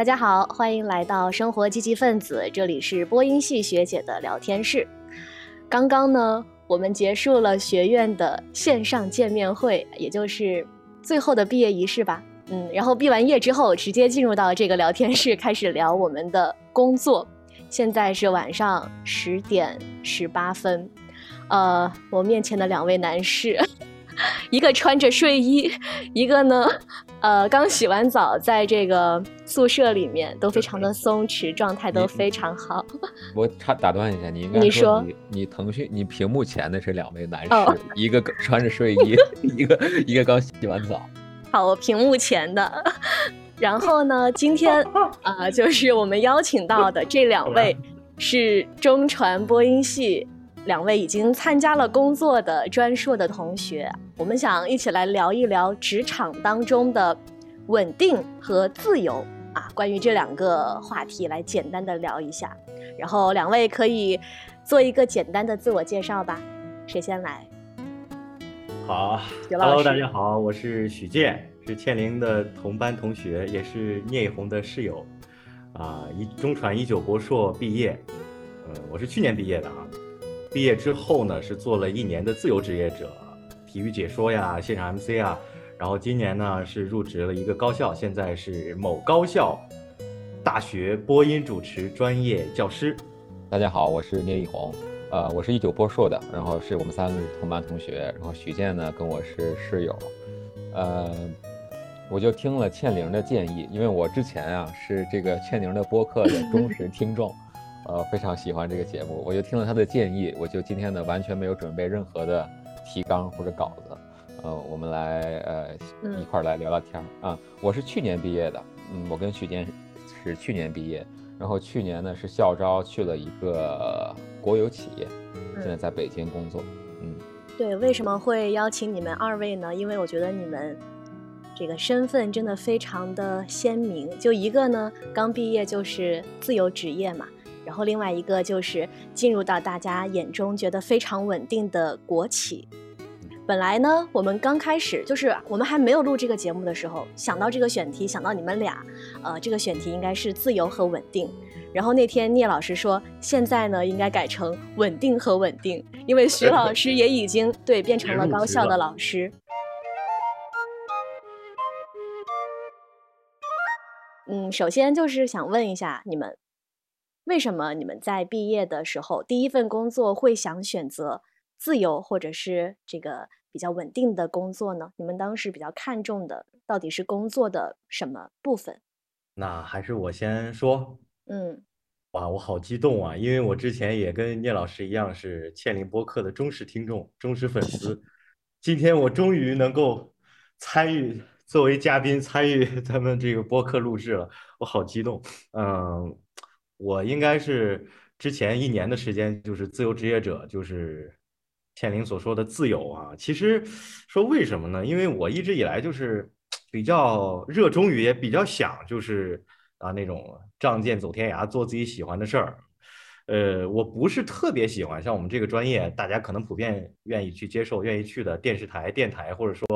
大家好，欢迎来到生活积极分子，这里是播音系学姐的聊天室。刚刚呢，我们结束了学院的线上见面会，也就是最后的毕业仪式吧。嗯，然后毕完业之后，直接进入到这个聊天室，开始聊我们的工作。现在是晚上十点十八分，呃，我面前的两位男士。一个穿着睡衣，一个呢，呃，刚洗完澡，在这个宿舍里面都非常的松弛，状态都非常好。我插打断一下，你应该说你你腾讯你屏幕前的是两位男士，一个穿着睡衣，一个一个刚洗完澡。好，我屏幕前的。然后呢，今天啊，就是我们邀请到的这两位是中传播音系。两位已经参加了工作的专硕的同学，我们想一起来聊一聊职场当中的稳定和自由啊。关于这两个话题，来简单的聊一下。然后两位可以做一个简单的自我介绍吧。谁先来？好，Hello，大家好，我是许健，是倩玲的同班同学，也是聂一红的室友。啊，一中传一九博硕毕业，嗯，我是去年毕业的啊。毕业之后呢，是做了一年的自由职业者，体育解说呀，现场 MC 啊，然后今年呢是入职了一个高校，现在是某高校大学播音主持专业教师。大家好，我是聂一红，呃，我是一九播硕的，然后是我们三个同班同学，然后许健呢跟我是室友，呃，我就听了倩玲的建议，因为我之前啊是这个倩玲的播客的忠实听众。呃，非常喜欢这个节目，我就听了他的建议，我就今天呢完全没有准备任何的提纲或者稿子，呃，我们来呃一块儿来聊聊天啊。我是去年毕业的，嗯，我跟许健是去年毕业，然后去年呢是校招去了一个国有企业，现在在北京工作。嗯，对，为什么会邀请你们二位呢？因为我觉得你们这个身份真的非常的鲜明，就一个呢刚毕业就是自由职业嘛。然后另外一个就是进入到大家眼中觉得非常稳定的国企。本来呢，我们刚开始就是我们还没有录这个节目的时候，想到这个选题，想到你们俩，呃，这个选题应该是自由和稳定。然后那天聂老师说，现在呢应该改成稳定和稳定，因为徐老 师也已经对变成了高校的老师。嗯，首先就是想问一下你们。为什么你们在毕业的时候第一份工作会想选择自由或者是这个比较稳定的工作呢？你们当时比较看重的到底是工作的什么部分？那还是我先说。嗯，哇，我好激动啊！因为我之前也跟聂老师一样是倩林播客的忠实听众、忠实粉丝。今天我终于能够参与作为嘉宾参与 咱们这个播客录制了，我好激动。嗯。我应该是之前一年的时间，就是自由职业者，就是倩玲所说的自由啊。其实说为什么呢？因为我一直以来就是比较热衷于，也比较想就是啊那种仗剑走天涯，做自己喜欢的事儿。呃，我不是特别喜欢像我们这个专业，大家可能普遍愿意去接受、愿意去的电视台、电台，或者说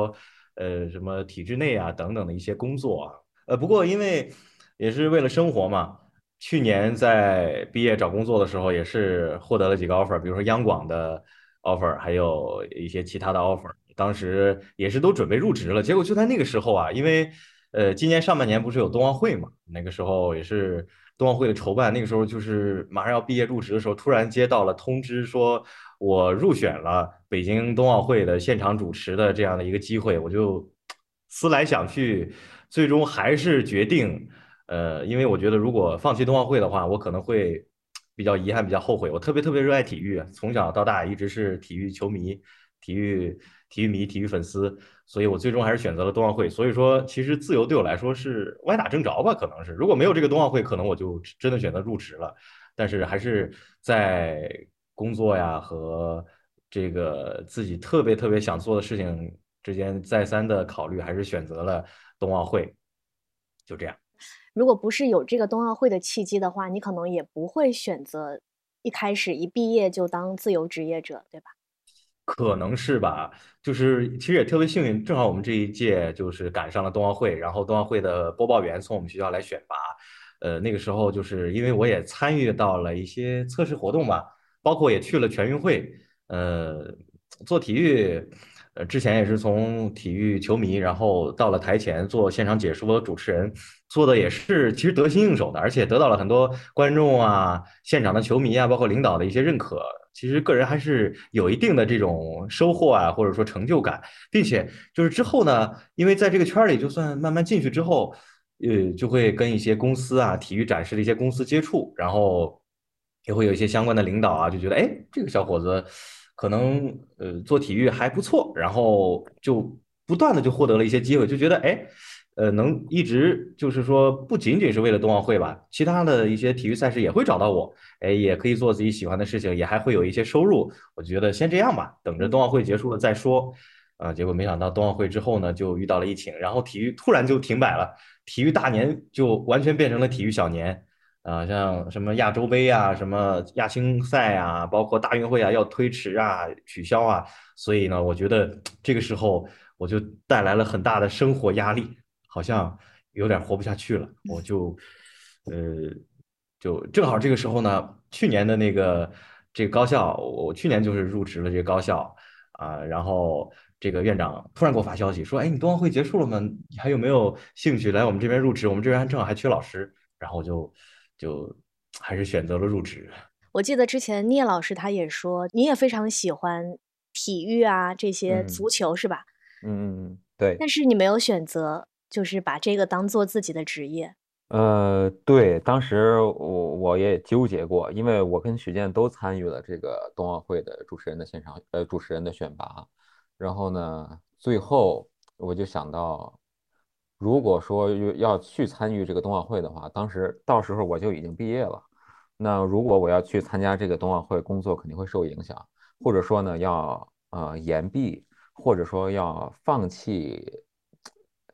呃什么体制内啊等等的一些工作啊。呃，不过因为也是为了生活嘛。去年在毕业找工作的时候，也是获得了几个 offer，比如说央广的 offer，还有一些其他的 offer。当时也是都准备入职了，结果就在那个时候啊，因为呃，今年上半年不是有冬奥会嘛，那个时候也是冬奥会的筹办，那个时候就是马上要毕业入职的时候，突然接到了通知，说我入选了北京冬奥会的现场主持的这样的一个机会，我就思来想去，最终还是决定。呃，因为我觉得如果放弃冬奥会的话，我可能会比较遗憾，比较后悔。我特别特别热爱体育，从小到大一直是体育球迷、体育体育迷、体育粉丝，所以我最终还是选择了冬奥会。所以说，其实自由对我来说是歪打正着吧，可能是如果没有这个冬奥会，可能我就真的选择入职了。但是还是在工作呀和这个自己特别特别想做的事情之间再三的考虑，还是选择了冬奥会。就这样。如果不是有这个冬奥会的契机的话，你可能也不会选择一开始一毕业就当自由职业者，对吧？可能是吧，就是其实也特别幸运，正好我们这一届就是赶上了冬奥会，然后冬奥会的播报员从我们学校来选拔，呃，那个时候就是因为我也参与到了一些测试活动吧，包括也去了全运会，呃，做体育。呃，之前也是从体育球迷，然后到了台前做现场解说主持人，做的也是其实得心应手的，而且得到了很多观众啊、现场的球迷啊，包括领导的一些认可。其实个人还是有一定的这种收获啊，或者说成就感，并且就是之后呢，因为在这个圈里，就算慢慢进去之后，呃，就会跟一些公司啊、体育展示的一些公司接触，然后也会有一些相关的领导啊，就觉得哎，这个小伙子。可能呃做体育还不错，然后就不断的就获得了一些机会，就觉得哎，呃能一直就是说不仅仅是为了冬奥会吧，其他的一些体育赛事也会找到我，哎也可以做自己喜欢的事情，也还会有一些收入。我觉得先这样吧，等着冬奥会结束了再说。啊，结果没想到冬奥会之后呢，就遇到了疫情，然后体育突然就停摆了，体育大年就完全变成了体育小年。啊，像什么亚洲杯啊，什么亚青赛啊，包括大运会啊，要推迟啊、取消啊，所以呢，我觉得这个时候我就带来了很大的生活压力，好像有点活不下去了。我就，呃，就正好这个时候呢，去年的那个这个高校，我去年就是入职了这个高校啊，然后这个院长突然给我发消息说，哎，你冬奥会结束了吗？你还有没有兴趣来我们这边入职？我们这边正好还缺老师，然后我就。就还是选择了入职。我记得之前聂老师他也说，你也非常喜欢体育啊，这些足球是吧？嗯嗯嗯，对。但是你没有选择，就是把这个当做自己的职业。呃，对，当时我我也纠结过，因为我跟许健都参与了这个冬奥会的主持人的现场，呃，主持人的选拔。然后呢，最后我就想到。如果说要去参与这个冬奥会的话，当时到时候我就已经毕业了。那如果我要去参加这个冬奥会，工作肯定会受影响，或者说呢要呃延毕，或者说要放弃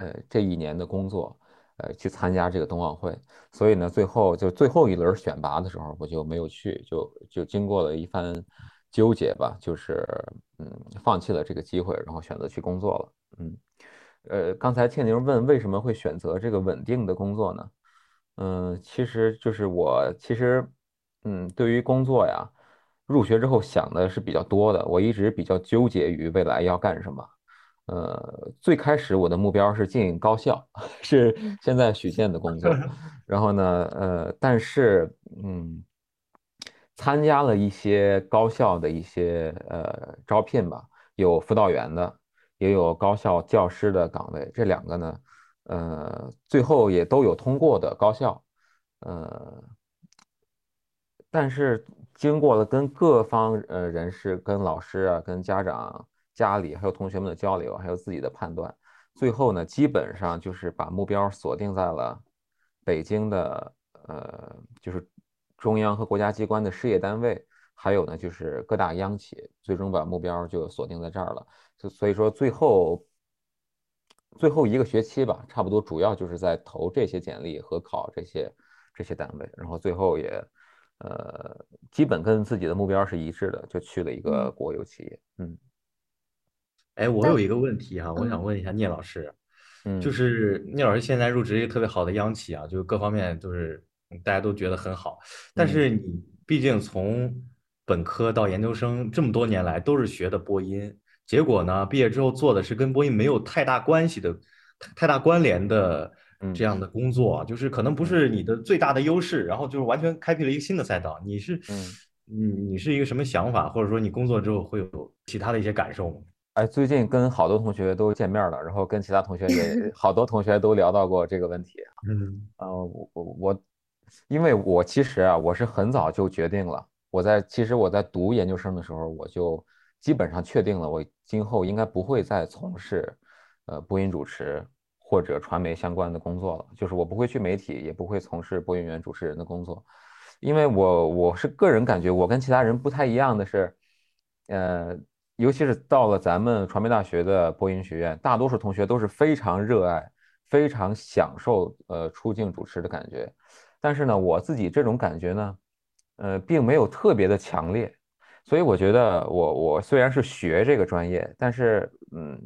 呃这一年的工作，呃去参加这个冬奥会。所以呢，最后就最后一轮选拔的时候，我就没有去，就就经过了一番纠结吧，就是嗯放弃了这个机会，然后选择去工作了，嗯。呃，刚才倩宁问为什么会选择这个稳定的工作呢？嗯，其实就是我其实，嗯，对于工作呀，入学之后想的是比较多的。我一直比较纠结于未来要干什么。呃，最开始我的目标是进高校，是现在许健的工作。然后呢，呃，但是嗯，参加了一些高校的一些呃招聘吧，有辅导员的。也有高校教师的岗位，这两个呢，呃，最后也都有通过的高校，呃，但是经过了跟各方呃人士、跟老师啊、跟家长、家里还有同学们的交流，还有自己的判断，最后呢，基本上就是把目标锁定在了北京的，呃，就是中央和国家机关的事业单位，还有呢就是各大央企，最终把目标就锁定在这儿了。所以说，最后最后一个学期吧，差不多主要就是在投这些简历和考这些这些单位，然后最后也呃，基本跟自己的目标是一致的，就去了一个国有企业。嗯，哎，我有一个问题哈，我想问一下聂老师，嗯，就是聂老师现在入职一个特别好的央企啊，就各方面就是大家都觉得很好，但是你毕竟从本科到研究生这么多年来都是学的播音。结果呢？毕业之后做的是跟播音没有太大关系的、太大关联的这样的工作，就是可能不是你的最大的优势，然后就是完全开辟了一个新的赛道。你是，嗯，你是一个什么想法？或者说你工作之后会有其他的一些感受吗？哎，最近跟好多同学都见面了，然后跟其他同学也 好多同学都聊到过这个问题。嗯，啊，我我我，因为我其实啊，我是很早就决定了，我在其实我在读研究生的时候我就。基本上确定了，我今后应该不会再从事，呃，播音主持或者传媒相关的工作了。就是我不会去媒体，也不会从事播音员、主持人的工作，因为我我是个人感觉，我跟其他人不太一样的是，呃，尤其是到了咱们传媒大学的播音学院，大多数同学都是非常热爱、非常享受呃出镜主持的感觉。但是呢，我自己这种感觉呢，呃，并没有特别的强烈。所以我觉得我我虽然是学这个专业，但是嗯，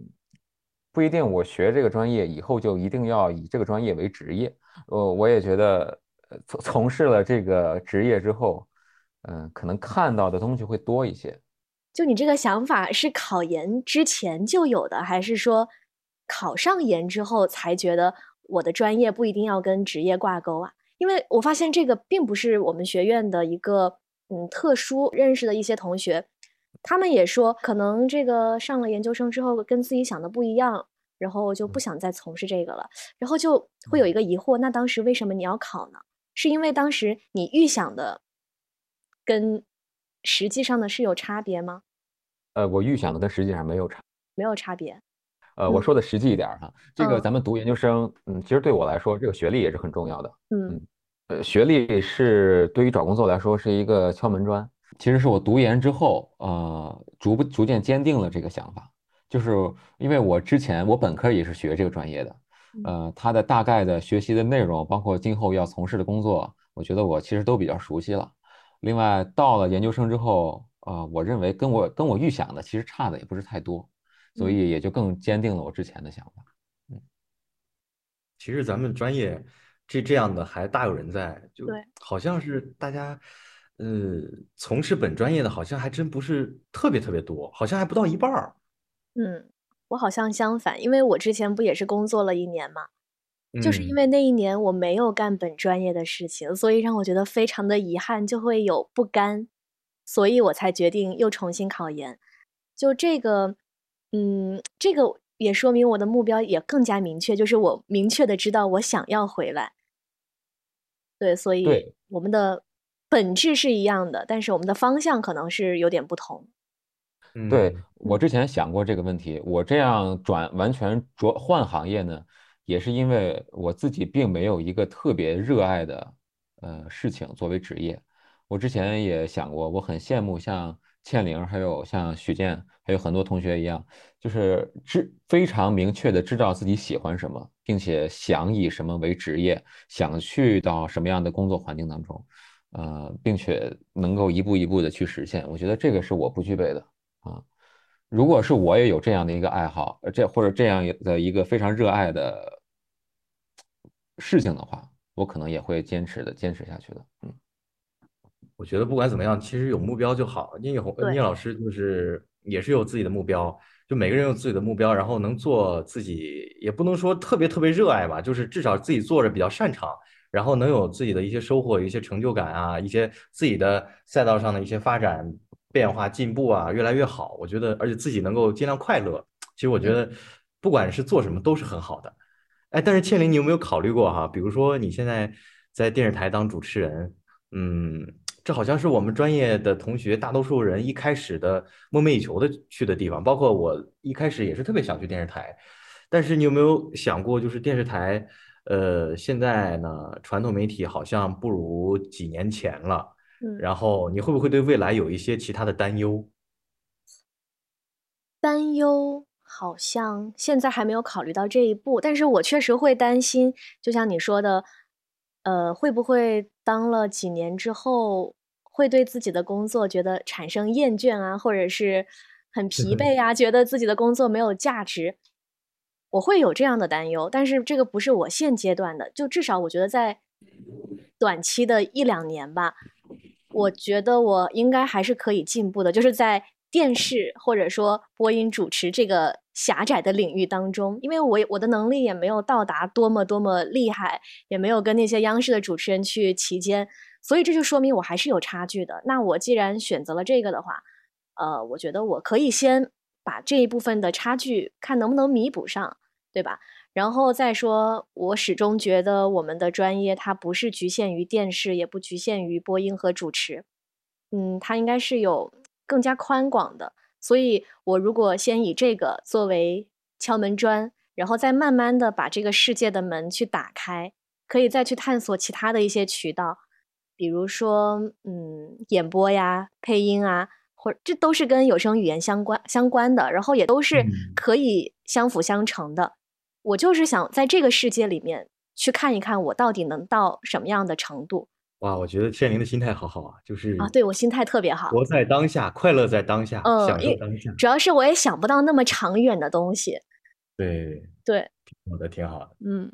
不一定我学这个专业以后就一定要以这个专业为职业。呃我也觉得从从事了这个职业之后，嗯，可能看到的东西会多一些。就你这个想法是考研之前就有的，还是说考上研之后才觉得我的专业不一定要跟职业挂钩啊？因为我发现这个并不是我们学院的一个。嗯，特殊认识的一些同学，他们也说，可能这个上了研究生之后跟自己想的不一样，然后就不想再从事这个了，然后就会有一个疑惑：那当时为什么你要考呢？是因为当时你预想的跟实际上呢是有差别吗？呃，我预想的跟实际上没有差，没有差别。呃，我说的实际一点哈，这个咱们读研究生，嗯，其实对我来说，这个学历也是很重要的，嗯。呃，学历是对于找工作来说是一个敲门砖。其实是我读研之后，呃，逐步逐渐坚定了这个想法，就是因为我之前我本科也是学这个专业的，呃，它的大概的学习的内容，包括今后要从事的工作，我觉得我其实都比较熟悉了。另外，到了研究生之后，呃，我认为跟我跟我预想的其实差的也不是太多，所以也就更坚定了我之前的想法。嗯，其实咱们专业。这这样的还大有人在，就好像是大家，呃，从事本专业的好像还真不是特别特别多，好像还不到一半儿。嗯，我好像相反，因为我之前不也是工作了一年嘛，就是因为那一年我没有干本专业的事情，所以让我觉得非常的遗憾，就会有不甘，所以我才决定又重新考研。就这个，嗯，这个。也说明我的目标也更加明确，就是我明确的知道我想要回来。对，所以我们的本质是一样的，但是我们的方向可能是有点不同。对我之前想过这个问题，我这样转完全转换行业呢，也是因为我自己并没有一个特别热爱的呃事情作为职业。我之前也想过，我很羡慕像。倩玲，还有像许健，还有很多同学一样，就是知非常明确的知道自己喜欢什么，并且想以什么为职业，想去到什么样的工作环境当中，呃，并且能够一步一步的去实现。我觉得这个是我不具备的啊。如果是我也有这样的一个爱好，这或者这样的一个非常热爱的事情的话，我可能也会坚持的坚持下去的。嗯。我觉得不管怎么样，其实有目标就好。聂红聂老师就是也是有自己的目标，就每个人有自己的目标，然后能做自己，也不能说特别特别热爱吧，就是至少自己做着比较擅长，然后能有自己的一些收获、一些成就感啊，一些自己的赛道上的一些发展、变化、进步啊，越来越好。我觉得，而且自己能够尽量快乐，其实我觉得不管是做什么都是很好的。哎，但是倩玲，你有没有考虑过哈？比如说你现在在电视台当主持人，嗯。这好像是我们专业的同学，大多数人一开始的梦寐以求的去的地方。包括我一开始也是特别想去电视台，但是你有没有想过，就是电视台，呃，现在呢，传统媒体好像不如几年前了。嗯。然后你会不会对未来有一些其他的担忧？担忧好像现在还没有考虑到这一步，但是我确实会担心，就像你说的。呃，会不会当了几年之后，会对自己的工作觉得产生厌倦啊，或者是很疲惫啊，觉得自己的工作没有价值？我会有这样的担忧，但是这个不是我现阶段的，就至少我觉得在短期的一两年吧，我觉得我应该还是可以进步的，就是在。电视或者说播音主持这个狭窄的领域当中，因为我我的能力也没有到达多么多么厉害，也没有跟那些央视的主持人去齐肩，所以这就说明我还是有差距的。那我既然选择了这个的话，呃，我觉得我可以先把这一部分的差距看能不能弥补上，对吧？然后再说，我始终觉得我们的专业它不是局限于电视，也不局限于播音和主持，嗯，它应该是有。更加宽广的，所以我如果先以这个作为敲门砖，然后再慢慢的把这个世界的门去打开，可以再去探索其他的一些渠道，比如说，嗯，演播呀、配音啊，或这都是跟有声语言相关相关的，然后也都是可以相辅相成的。我就是想在这个世界里面去看一看，我到底能到什么样的程度。哇，我觉得倩玲的心态好好啊，就是啊，对，我心态特别好。活在当下，快乐在当下，嗯，享受当下。主要是我也想不到那么长远的东西。对，对，好的，挺好的。嗯，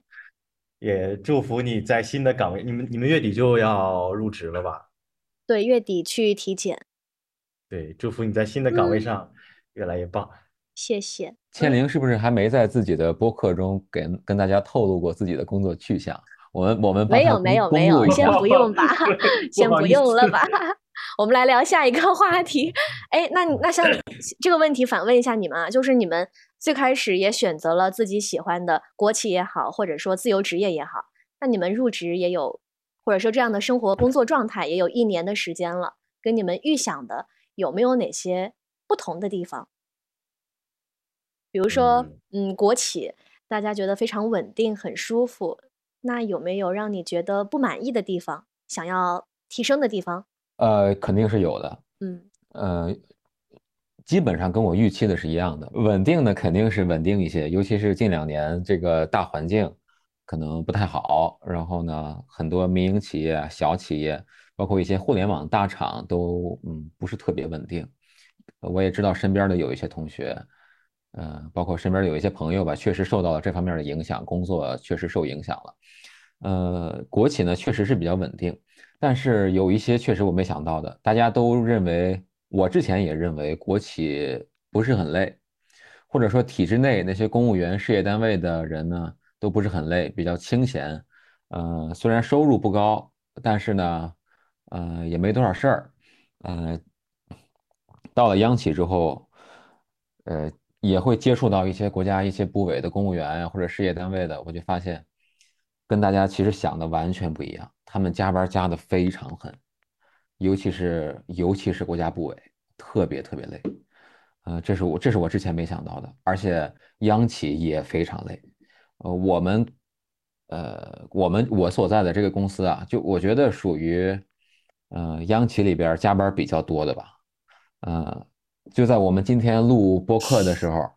也祝福你在新的岗位，你们你们月底就要入职了吧？对，月底去体检，对，祝福你在新的岗位嗯上越来越棒。谢谢。倩玲是不是还没在自己的播客中给跟大家透露过自己的工作去向？我们我们没有没有没有，先。不用吧，先不用了吧。我们来聊下一个话题。哎，那你那像 这个问题反问一下你们啊，就是你们最开始也选择了自己喜欢的国企也好，或者说自由职业也好，那你们入职也有，或者说这样的生活工作状态也有一年的时间了，跟你们预想的有没有哪些不同的地方？比如说，嗯，国企大家觉得非常稳定、很舒服，那有没有让你觉得不满意的地方，想要提升的地方？呃，肯定是有的。嗯呃，基本上跟我预期的是一样的。稳定的肯定是稳定一些，尤其是近两年这个大环境可能不太好，然后呢，很多民营企业啊、小企业，包括一些互联网大厂都嗯不是特别稳定。我也知道身边的有一些同学，呃，包括身边有一些朋友吧，确实受到了这方面的影响，工作确实受影响了。呃，国企呢确实是比较稳定，但是有一些确实我没想到的，大家都认为，我之前也认为国企不是很累，或者说体制内那些公务员、事业单位的人呢都不是很累，比较清闲。呃，虽然收入不高，但是呢，呃，也没多少事儿。呃，到了央企之后，呃，也会接触到一些国家一些部委的公务员呀，或者事业单位的，我就发现，跟大家其实想的完全不一样。他们加班加的非常狠，尤其是尤其是国家部委，特别特别累。呃，这是我这是我之前没想到的，而且央企也非常累。呃，我们，呃，我们我所在的这个公司啊，就我觉得属于，呃，央企里边加班比较多的吧。呃，就在我们今天录播客的时候，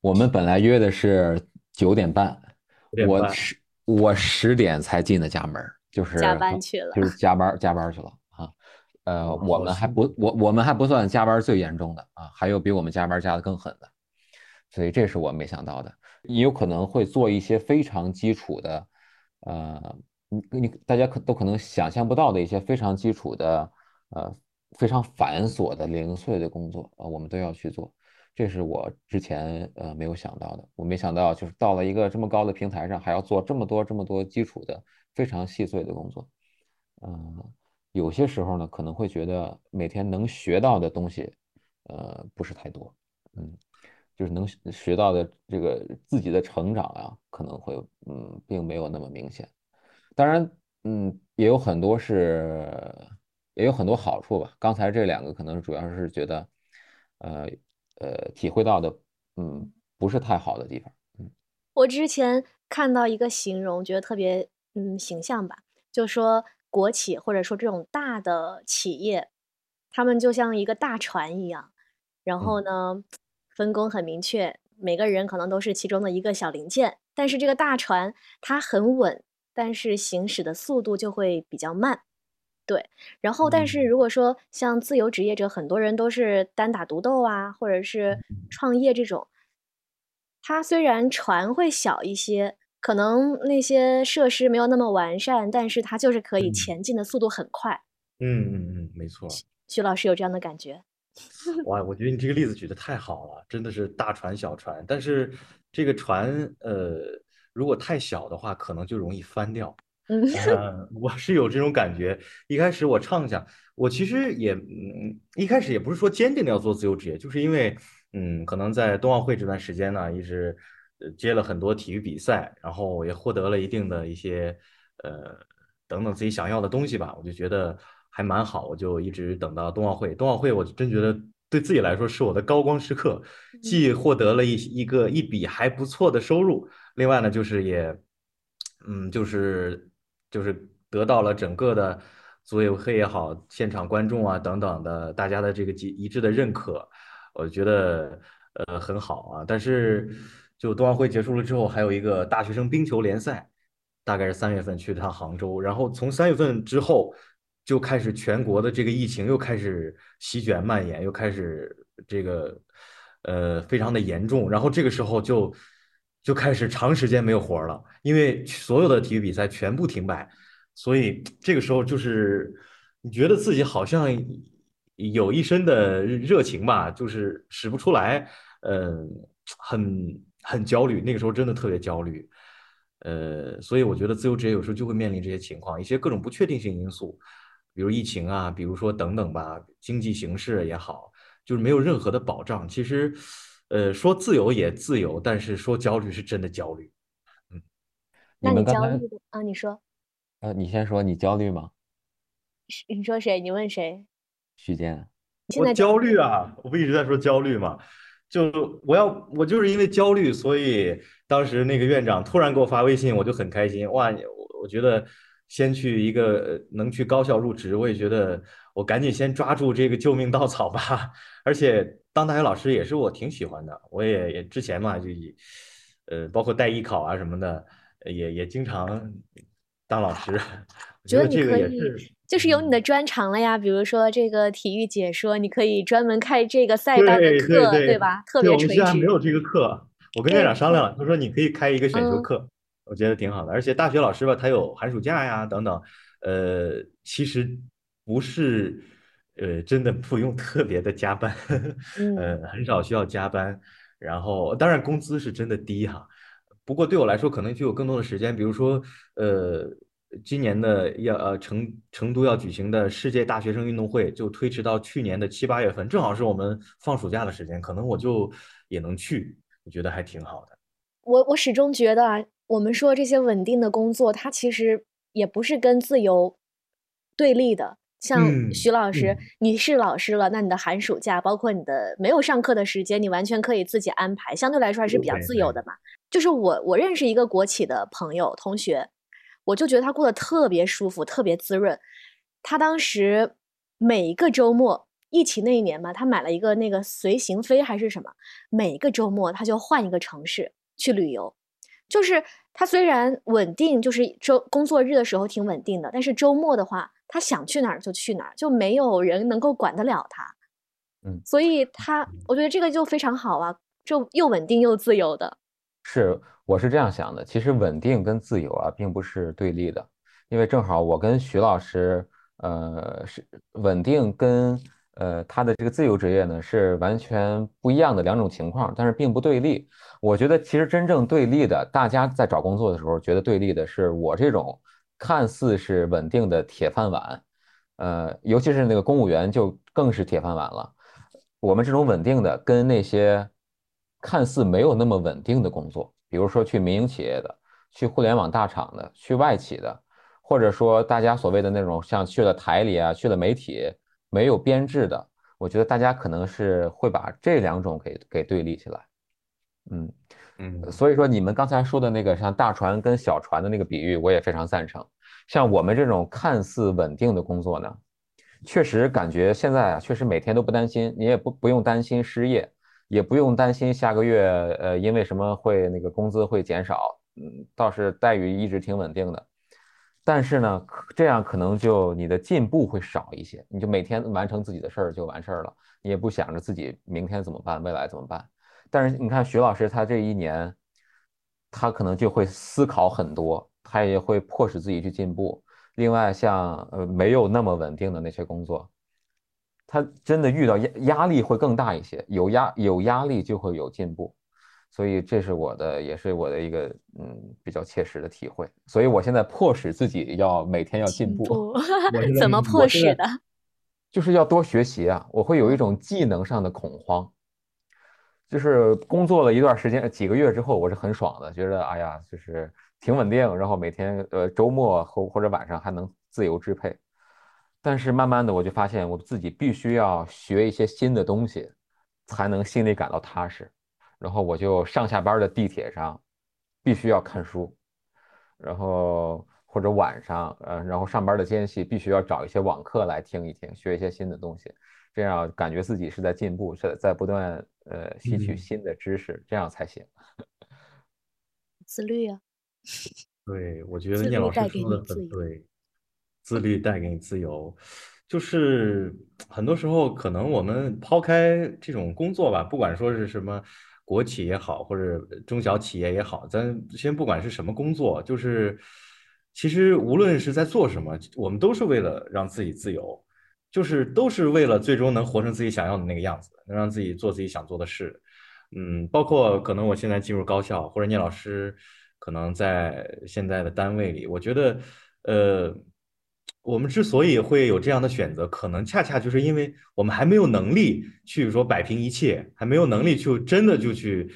我们本来约的是九点半，9点半我十我十点才进的家门儿，就是加班去了就是加班加班去了啊。呃，我们还不我我们还不算加班最严重的啊，还有比我们加班加的更狠的，所以这是我没想到的。也有可能会做一些非常基础的，呃，你你大家可都可能想象不到的一些非常基础的，呃，非常繁琐的零碎的工作啊、我们都要去做。这是我之前呃没有想到的，我没想到就是到了一个这么高的平台上，还要做这么多这么多基础的非常细碎的工作。嗯、有些时候呢，可能会觉得每天能学到的东西，呃，不是太多，嗯，就是能学到的这个自己的成长啊，可能会嗯，并没有那么明显。当然，嗯，也有很多是，也有很多好处吧。刚才这两个可能主要是觉得，呃呃，体会到的，嗯，不是太好的地方。嗯我之前看到一个形容，觉得特别嗯形象吧，就说国企或者说这种大的企业，他们就像一个大船一样，然后呢，分工很明确，每个人可能都是其中的一个小零件，但是这个大船它很稳，但是行驶的速度就会比较慢。对，然后但是嗯如果说像自由职业者，很多人都是单打独斗啊，或者是创业这种，它虽然船会小一些，可能那些设施没有那么完善，但是它就是可以嗯前进的速度很快。嗯嗯嗯，没错。徐老师有这样的感觉？哇，我觉得你这个例子举得太好了，真的是大船小船，但是这个船呃，如果太小的话，可能就容易翻掉。嗯呃，我是有这种感觉。一开始我畅想，我其实也嗯，一开始也不是说坚定的要做自由职业，就是因为嗯，可能在冬奥会这段时间呢，一直呃接了很多体育比赛，然后也获得了一定的一些呃等等自己想要的东西吧，我就觉得还蛮好，我就一直等到冬奥会。冬奥会我真觉得对自己来说是我的高光时刻，既获得了一一个一笔还不错的收入，另外呢就是也嗯就是就是得到了整个的组委会也好，现场观众啊等等的大家的这个一一致的认可，我觉得呃很好啊。但是就冬奥会结束了之后，还有一个大学生冰球联赛，大概是三月份去一趟杭州，然后从三月份之后就开始全国的这个疫情又开始席卷蔓延，又开始这个呃非常的严重，然后这个时候就就开始长时间没有活了，因为所有的体育比赛全部停摆，所以这个时候就是你觉得自己好像有一身的热情吧，就是使不出来，嗯，很很焦虑，那个时候真的特别焦虑。呃，所以我觉得自由职业有时候就会面临这些情况，一些各种不确定性因素，比如疫情啊，比如说等等吧，经济形势也好，就是没有任何的保障。其实，呃，说自由也自由，但是说焦虑是真的焦虑。嗯，那你焦虑的啊？你说，呃，你先说，你焦虑吗？你说谁？你问谁？徐坚，我你现在焦虑啊，我不一直在说焦虑吗，就我要我就是因为焦虑，所以当时那个院长突然给我发微信，我就很开心哇！我我觉得先去一个呃能去高校入职，我也觉得我赶紧先抓住这个救命稻草吧。而且当大学老师也是我挺喜欢的，我也也之前嘛就以呃包括带艺考啊什么的，也也经常当老师，我觉得这个你可以也是。就是有你的嗯专长了呀，比如说这个体育解说，你可以专门开这个赛道的对对课，对对吧？特对，别我们垂直。学校没有这个课，我跟院长商量了，他说你可以开一个选修嗯课，我觉得挺好的。而且大学老师吧，他有寒暑假呀等等，呃，其实不是，呃，真的不用特别的加班，嗯呃，很少需要加班。然后当然工资是真的低哈，不过对我来说可能就有更多的时间，比如说，呃。今年的要呃成成都要举行的世界大学生运动会就推迟到去年的七八月份，正好是我们放暑假的时间，可能我就也能去，我觉得还挺好的。我我始终觉得啊，我们说这些稳定的工作，它其实也不是跟自由对立的。像嗯徐老师，嗯你是老师了，那你的寒暑假，包括你的没有上课的时间，你完全可以自己安排，相对来说还是比较自由的嘛。就是我我认识一个国企的朋友同学，我就觉得他过得特别舒服，特别滋润。他当时每一个周末，疫情那一年嘛，他买了一个那个随行飞还是什么，每一个周末他就换一个城市去旅游。就是他虽然稳定，就是周工作日的时候挺稳定的，但是周末的话，他想去哪儿就去哪儿，就没有人能够管得了他。嗯所以他，我觉得这个就非常好啊，就又稳定又自由的。是，我是这样想的。其实稳定跟自由啊，并不是对立的，因为正好我跟徐老师，呃，是稳定跟呃他的这个自由职业呢是完全不一样的两种情况，但是并不对立。我觉得其实真正对立的，大家在找工作的时候觉得对立的是我这种看似是稳定的铁饭碗，呃，尤其是那个公务员就更是铁饭碗了。我们这种稳定的跟那些看似没有那么稳定的工作，比如说去民营企业的、去互联网大厂的、去外企的，或者说大家所谓的那种像去了台里啊、去了媒体没有编制的，我觉得大家可能是会把这两种给给对立起来。嗯，嗯所以说你们刚才说的那个像大船跟小船的那个比喻，我也非常赞成。像我们这种看似稳定的工作呢，确实感觉现在啊，确实每天都不担心，你也不不用担心失业，也不用担心下个月呃因为什么会那个工资会减少，嗯，倒是待遇一直挺稳定的。但是呢，这样可能就你的进步会少一些，你就每天完成自己的事儿就完事儿了，你也不想着自己明天怎么办，未来怎么办。但是你看徐老师他这一年，他可能就会思考很多，他也会迫使自己去进步。另外像呃没有那么稳定的那些工作，他真的遇到压压力会更大一些，有压有压力就会有进步。所以这是我的，也是我的一个嗯比较切实的体会。所以我现在迫使自己要每天要进步，怎么迫使的？就是要多学习啊。我会有一种技能上的恐慌，就是工作了一段时间，几个月之后，我是很爽的，觉得哎呀，就是挺稳定，然后每天呃周末或或者晚上还能自由支配。但是慢慢的，我就发现我自己必须要学一些新的东西，才能心里感到踏实。然后我就上下班的地铁上必须要看书，然后或者晚上，呃，然后上班的间隙必须要找一些网课来听一听，学一些新的东西，这样感觉自己是在进步，是在不断呃吸取嗯。新的知识，这样才行。自律啊，对，我觉得聂老师说的你自由很对，自律带给你自由，就是很多时候可能我们抛开这种工作吧，不管说是什么国企也好，或者中小企业也好，咱先不管是什么工作，就是其实无论是在做什么，我们都是为了让自己自由，就是都是为了最终能活成自己想要的那个样子，能让自己做自己想做的事。嗯，包括可能我现在进入高校，或者聂老师可能在现在的单位里，我觉得，呃，我们之所以会有这样的选择，可能恰恰就是因为我们还没有能力去说摆平一切，还没有能力去真的就去，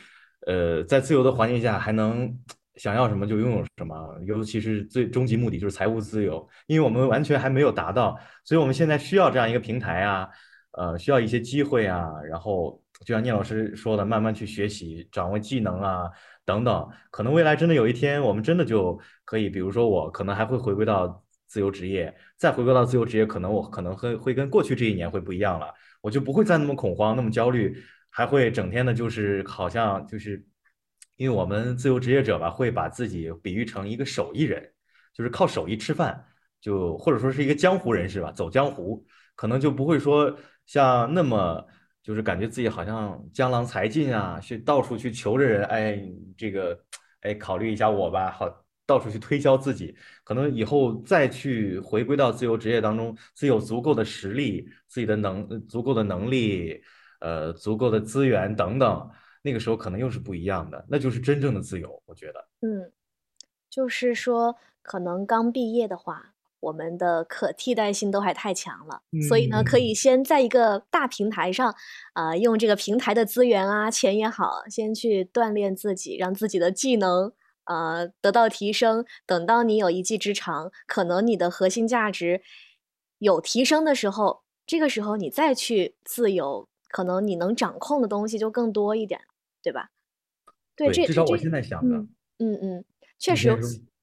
呃，在自由的环境下还能想要什么就拥有什么，尤其是最终极目的就是财务自由，因为我们完全还没有达到，所以我们现在需要这样一个平台啊，呃，需要一些机会啊，然后。就像聂老师说的，慢慢去学习、掌握技能啊，等等，可能未来真的有一天，我们真的就可以，比如说我可能还会回归到自由职业，再回归到自由职业，可能我可能会会跟过去这一年会不一样了，我就不会再那么恐慌、那么焦虑，还会整天的，就是好像就是，因为我们自由职业者吧，会把自己比喻成一个手艺人，就是靠手艺吃饭，就或者说是一个江湖人士吧，走江湖，可能就不会说像那么。就是感觉自己好像江郎才尽啊，去到处去求着人，哎，这个，哎，考虑一下我吧，好，到处去推销自己。可能以后再去回归到自由职业当中，自己有足够的实力，自己的能，足够的能力，呃，足够的资源等等，那个时候可能又是不一样的，那就是真正的自由。我觉得，嗯，就是说，可能刚毕业的话。我们的可替代性都还太强了，所以呢，可以先在一个大平台上，啊，用这个平台的资源啊，钱也好，先去锻炼自己，让自己的技能呃得到提升。等到你有一技之长，可能你的核心价值有提升的时候，这个时候你再去自由，可能你能掌控的东西就更多一点，对吧？对，至少我现在想的，嗯嗯，确实。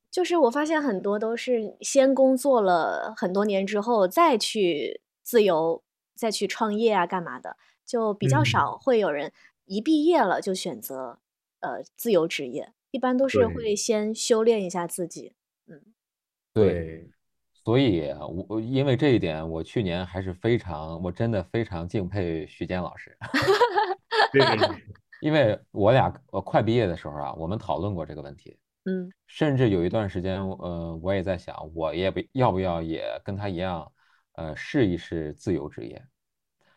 就是我发现很多都是先工作了很多年之后再去自由，再去创业啊，干嘛的，就比较少会有人一毕业了就选择呃自由职业，一般都是会先修炼一下自己。嗯，对，所以我因为这一点，我去年还是非常，我真的非常敬佩徐坚老师。对，因为我俩呃快毕业的时候啊，我们讨论过这个问题。嗯，甚至有一段时间，呃，我也在想，我也不要不要也跟他一样，呃，试一试自由职业。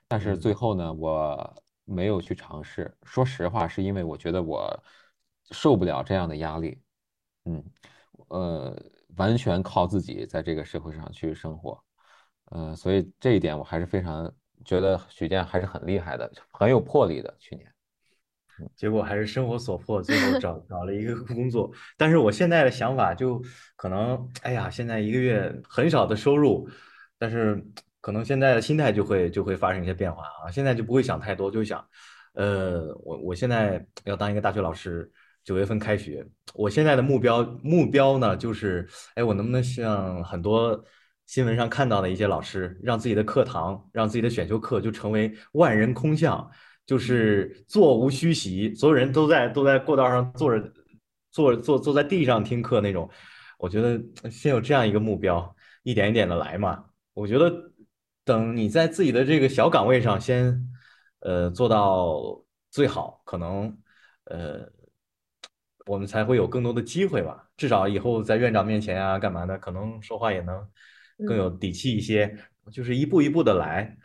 但是最后呢，我没有去尝试。说实话，是因为我觉得我受不了这样的压力。嗯，呃，完全靠自己在这个社会上去生活。嗯，所以这一点我还是非常觉得许健还是很厉害的，很有魄力的。去年。结果还是生活所迫，最后找找了一个工作。但是我现在的想法就可能，哎呀，现在一个月很少的收入，但是可能现在的心态就会就会发生一些变化啊。现在就不会想太多，就想，呃，我我现在要当一个大学老师，九月份开学。我现在的目标目标呢，就是，哎，我能不能像很多新闻上看到的一些老师，让自己的课堂，让自己的选修课就成为万人空巷。就是座无虚席，所有人都在都在过道上坐着，坐坐坐在地上听课那种。我觉得先有这样一个目标，一点一点的来嘛。我觉得等你在自己的这个小岗位上先，呃，做到最好，可能呃，我们才会有更多的机会吧。至少以后在院长面前啊，干嘛的，可能说话也能更有底气一些。就是一步一步的来，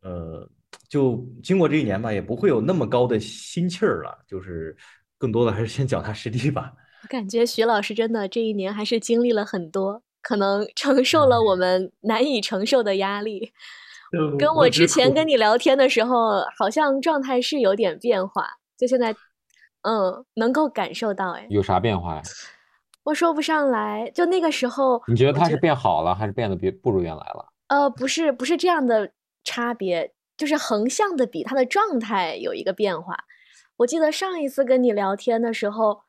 呃。就经过这一年吧，也不会有那么高的心气儿了。就是更多的还是先脚踏实地吧。我感觉徐老师真的这一年还是经历了很多，可能承受了我们难以承受的压力。跟我之前跟你聊天的时候，好像状态是有点变化。就现在，嗯，能够感受到。哎，有啥变化呀？我说不上来。就那个时候，你觉得他是变好了，还是变得比不如原来了？呃，不是，不是这样的差别。就是横向的比，他的状态有一个变化。我记得上一次跟你聊天的时候，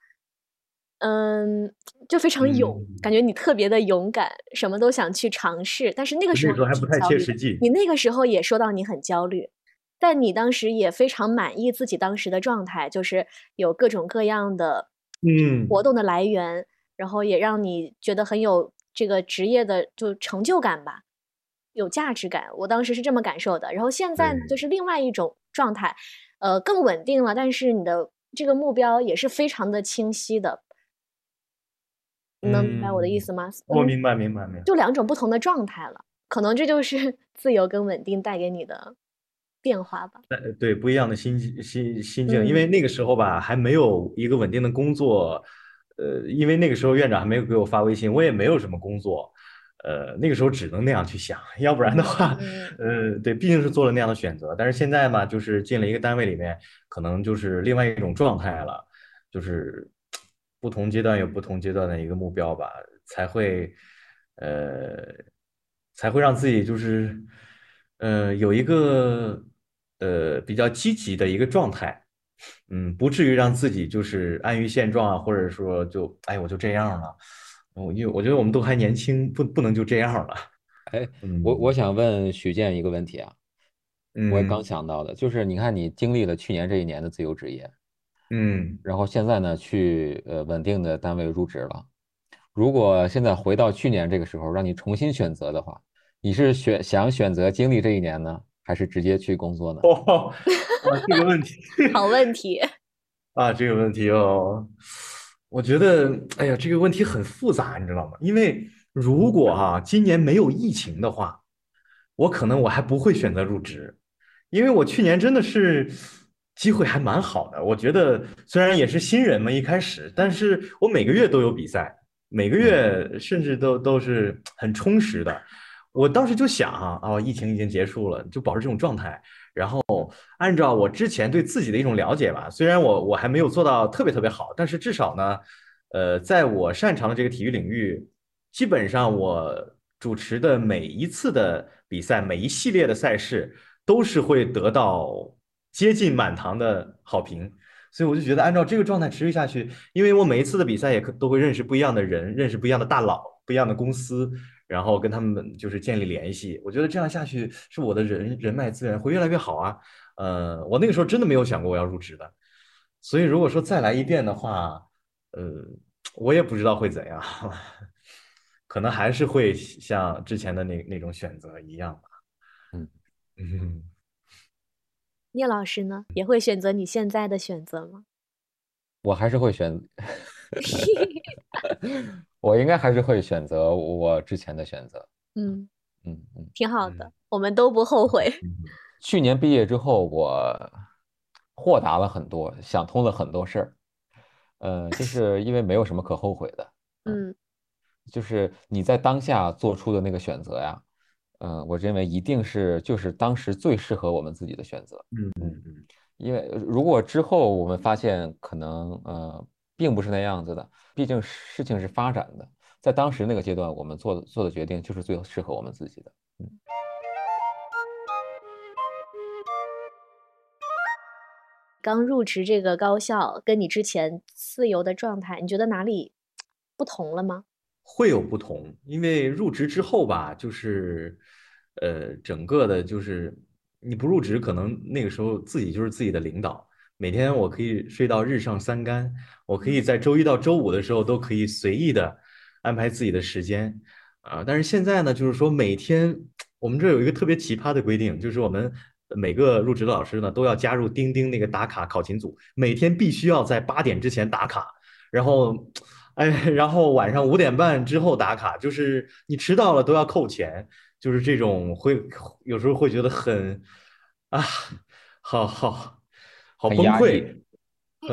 嗯，就非常勇，感觉你特别的勇敢，什么都想去尝试。但是那个时候还不太切实际。你那个时候也说到你很焦虑，但你当时也非常满意自己当时的状态，就是有各种各样的嗯活动的来源，然后也让你觉得很有这个职业的就成就感吧，有价值感。我当时是这么感受的。然后现在呢，就是另外一种状态，呃，更稳定了，但是你的这个目标也是非常的清晰的。你能明白我的意思吗？我明白，明白，明白。就两种不同的状态了，可能这就是 自由跟稳定带给你的变化吧。呃对，不一样的心心心境，因为那个时候吧，还没有一个稳定的工作。呃，因为那个时候院长还没有给我发微信，我也没有什么工作。呃，那个时候只能那样去想，要不然的话，呃，对，毕竟是做了那样的选择。但是现在嘛，就是进了一个单位里面，可能就是另外一种状态了，就是。不同阶段有不同阶段的一个目标吧，才会，呃，才会让自己就是，呃，有一个呃比较积极的一个状态，嗯，不至于让自己就是安于现状啊，或者说就哎我就这样了，我因为我觉得我们都还年轻，不不能就这样了。哎，我我想问许健一个问题啊，我也刚想到的，就是你看你经历了去年这一年的自由职业。嗯，然后现在呢，去呃稳定的单位入职了。如果现在回到去年这个时候，让你重新选择的话，你是选想选择经历这一年呢，还是直接去工作呢？哦，这个问题，好问题 啊，这个问题哦，我觉得，哎呀，这个问题很复杂，你知道吗？因为如果啊今年没有疫情的话，我可能我还不会选择入职，因为我去年真的是。机会还蛮好的，我觉得虽然也是新人嘛，一开始，但是我每个月都有比赛，每个月甚至都都是很充实的。我当时就想啊，哦，疫情已经结束了，就保持这种状态，然后按照我之前对自己的一种了解吧，虽然我我还没有做到特别特别好，但是至少呢，呃，在我擅长的这个体育领域，基本上我主持的每一次的比赛，每一系列的赛事都是会得到。接近满堂的好评，所以我就觉得按照这个状态持续下去，因为我每一次的比赛也都会认识不一样的人，认识不一样的大佬，不一样的公司，然后跟他们就是建立联系。我觉得这样下去，是我的人人脉资源会越来越好啊。呃，我那个时候真的没有想过我要入职的，所以如果说再来一遍的话，呃，我也不知道会怎样，可能还是会像之前的那那种选择一样吧。嗯 嗯。聂老师呢，也会选择你现在的选择吗？我还是会选，我应该还是会选择我之前的选择。嗯嗯嗯，挺好的，我们都不后悔。去年毕业之后，我豁达了很多，想通了很多事儿。呃，就是因为没有什么可后悔的。嗯，就是你在当下做出的那个选择呀。嗯，我认为一定是就是当时最适合我们自己的选择。嗯嗯嗯，因为如果之后我们发现可能呃并不是那样子的，毕竟事情是发展的，在当时那个阶段，我们做做的决定就是最适合我们自己的。嗯。刚入职这个高校，跟你之前自由的状态，你觉得哪里不同了吗？会有不同，因为入职之后吧，就是，呃，整个的，就是你不入职，可能那个时候自己就是自己的领导，每天我可以睡到日上三竿，我可以在周一到周五的时候都可以随意的安排自己的时间，啊，但是现在呢，就是说每天我们这有一个特别奇葩的规定，就是我们每个入职的老师呢都要加入钉钉那个打卡考勤组，每天必须要在八点之前打卡，然后。哎，然后晚上五点半之后打卡，就是你迟到了都要扣钱，就是这种会有时候会觉得很啊，好好好崩溃。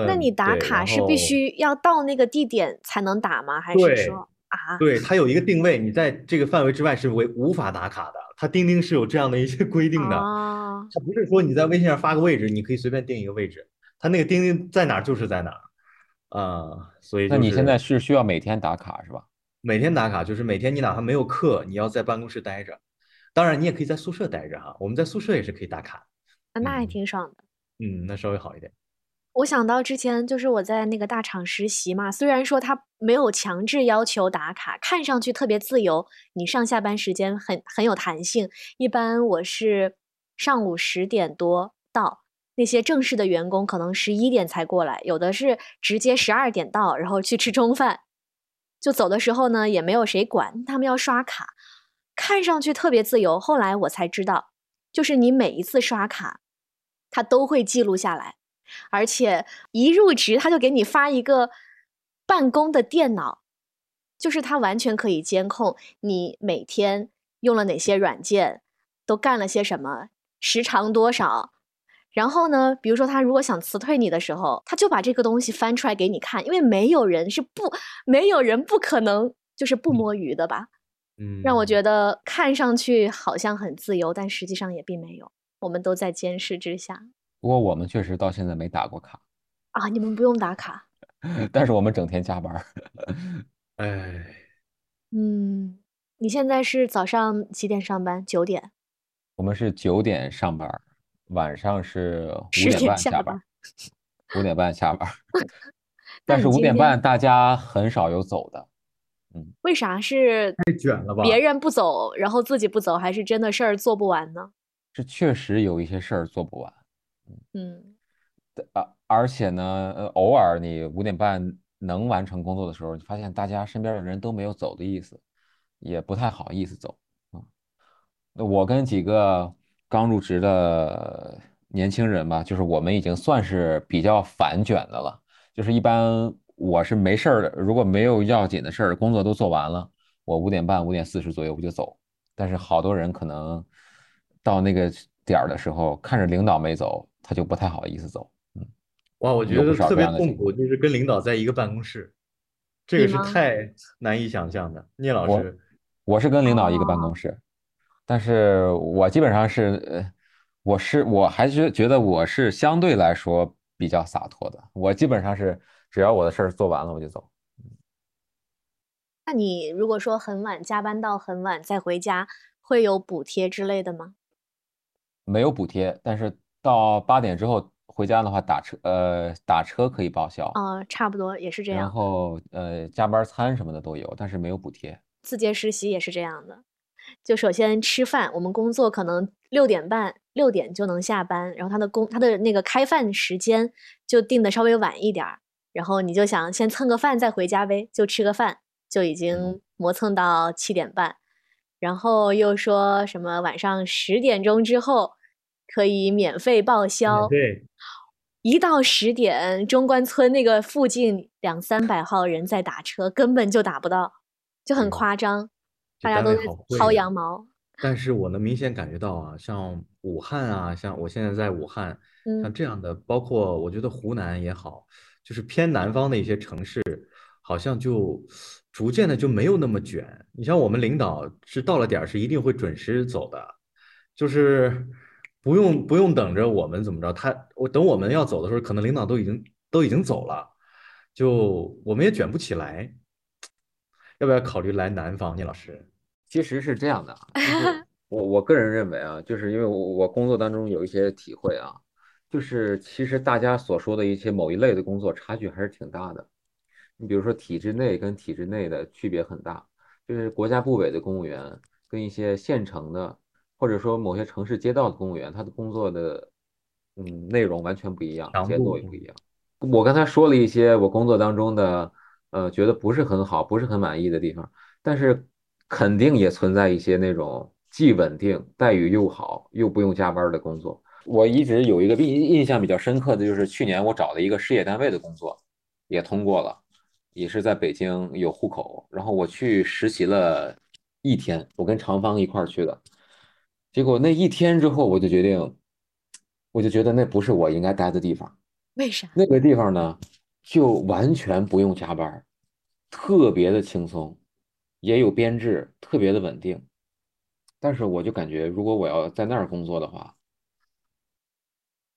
那你打卡是必须要到那个地点才能打吗？还是说啊？对，它有一个定位，你在这个范围之外是为无法打卡的。它钉钉是有这样的一些 规定的，它不是说你在微信上发个位置，你可以随便定一个位置，它那个钉钉在哪儿就是在哪儿。啊，所以那你现在是需要每天打卡是吧？每天打卡就是每天你哪怕没有课，你要在办公室待着。当然，你也可以在宿舍待着哈。我们在宿舍也是可以打卡。啊，那还挺爽的。嗯，嗯那稍微好一点。我想到之前就是我在那个大厂实习嘛，虽然说他没有强制要求打卡，看上去特别自由，你上下班时间很很有弹性。一般我是上午十点多到。那些正式的员工可能十一点才过来，有的是直接十二点到，然后去吃中饭。就走的时候呢，也没有谁管，他们要刷卡，看上去特别自由。后来我才知道，就是你每一次刷卡，他都会记录下来，而且一入职他就给你发一个办公的电脑，就是他完全可以监控你每天用了哪些软件，都干了些什么，时长多少。然后呢，比如说他如果想辞退你的时候，他就把这个东西翻出来给你看，因为没有人是不，没有人不可能就是不摸鱼的吧？嗯，让我觉得看上去好像很自由，但实际上也并没有，我们都在监视之下。不过我们确实到现在没打过卡啊，你们不用打卡，但是我们整天加班。哎，嗯，你现在是早上几点上班？九点。我们是九点上班。晚上是五点半下班，五点半下班，但是五点半大家很少有走的，嗯，为啥是太卷了吧？别人不走，然后自己不走，还是真的事儿做不完呢？是确实有一些事儿做不完，嗯，而而且呢，呃，偶尔你五点半能完成工作的时候，你发现大家身边的人都没有走的意思，也不太好意思走啊。那我跟几个。刚入职的年轻人吧，就是我们已经算是比较反卷的了。就是一般我是没事儿的，如果没有要紧的事儿，工作都做完了，我五点半、五点四十左右我就走。但是好多人可能到那个点儿的时候，看着领导没走，他就不太好意思走。嗯，哇，我觉得特别痛苦，就是跟领导在一个办公室，这个是太难以想象的。聂老师，我是跟领导一个办公室。但是我基本上是，呃，我是我还是觉得我是相对来说比较洒脱的。我基本上是只要我的事儿做完了我就走。那你如果说很晚加班到很晚再回家，会有补贴之类的吗？没有补贴，但是到八点之后回家的话，打车呃打车可以报销。啊，差不多也是这样。然后呃加班餐什么的都有，但是没有补贴。字节实习也是这样的。就首先吃饭，我们工作可能六点半六点就能下班，然后他的工他的那个开饭时间就定的稍微晚一点儿，然后你就想先蹭个饭再回家呗，就吃个饭就已经磨蹭到七点半，然后又说什么晚上十点钟之后可以免费报销，对，一到十点中关村那个附近两三百号人在打车，根本就打不到，就很夸张。大家都在薅羊毛，但是我能明显感觉到啊，像武汉啊，像我现在在武汉，像这样的，包括我觉得湖南也好，就是偏南方的一些城市，好像就逐渐的就没有那么卷。你像我们领导是到了点儿是一定会准时走的，就是不用不用等着我们怎么着，他我等我们要走的时候，可能领导都已经都已经走了，就我们也卷不起来。要不要考虑来南方？聂老师，其实是这样的，我我个人认为啊，就是因为我我工作当中有一些体会啊，就是其实大家所说的一些某一类的工作差距还是挺大的。你比如说体制内跟体制内的区别很大，就是国家部委的公务员跟一些县城的或者说某些城市街道的公务员，他的工作的嗯内容完全不一样，节奏也不一样。我刚才说了一些我工作当中的。呃，觉得不是很好，不是很满意的地方，但是肯定也存在一些那种既稳定、待遇又好、又不用加班的工作。我一直有一个印印象比较深刻的就是去年我找了一个事业单位的工作，也通过了，也是在北京有户口，然后我去实习了一天，我跟长方一块儿去的，结果那一天之后，我就决定，我就觉得那不是我应该待的地方。为啥？那个地方呢？就完全不用加班，特别的轻松，也有编制，特别的稳定。但是我就感觉，如果我要在那儿工作的话，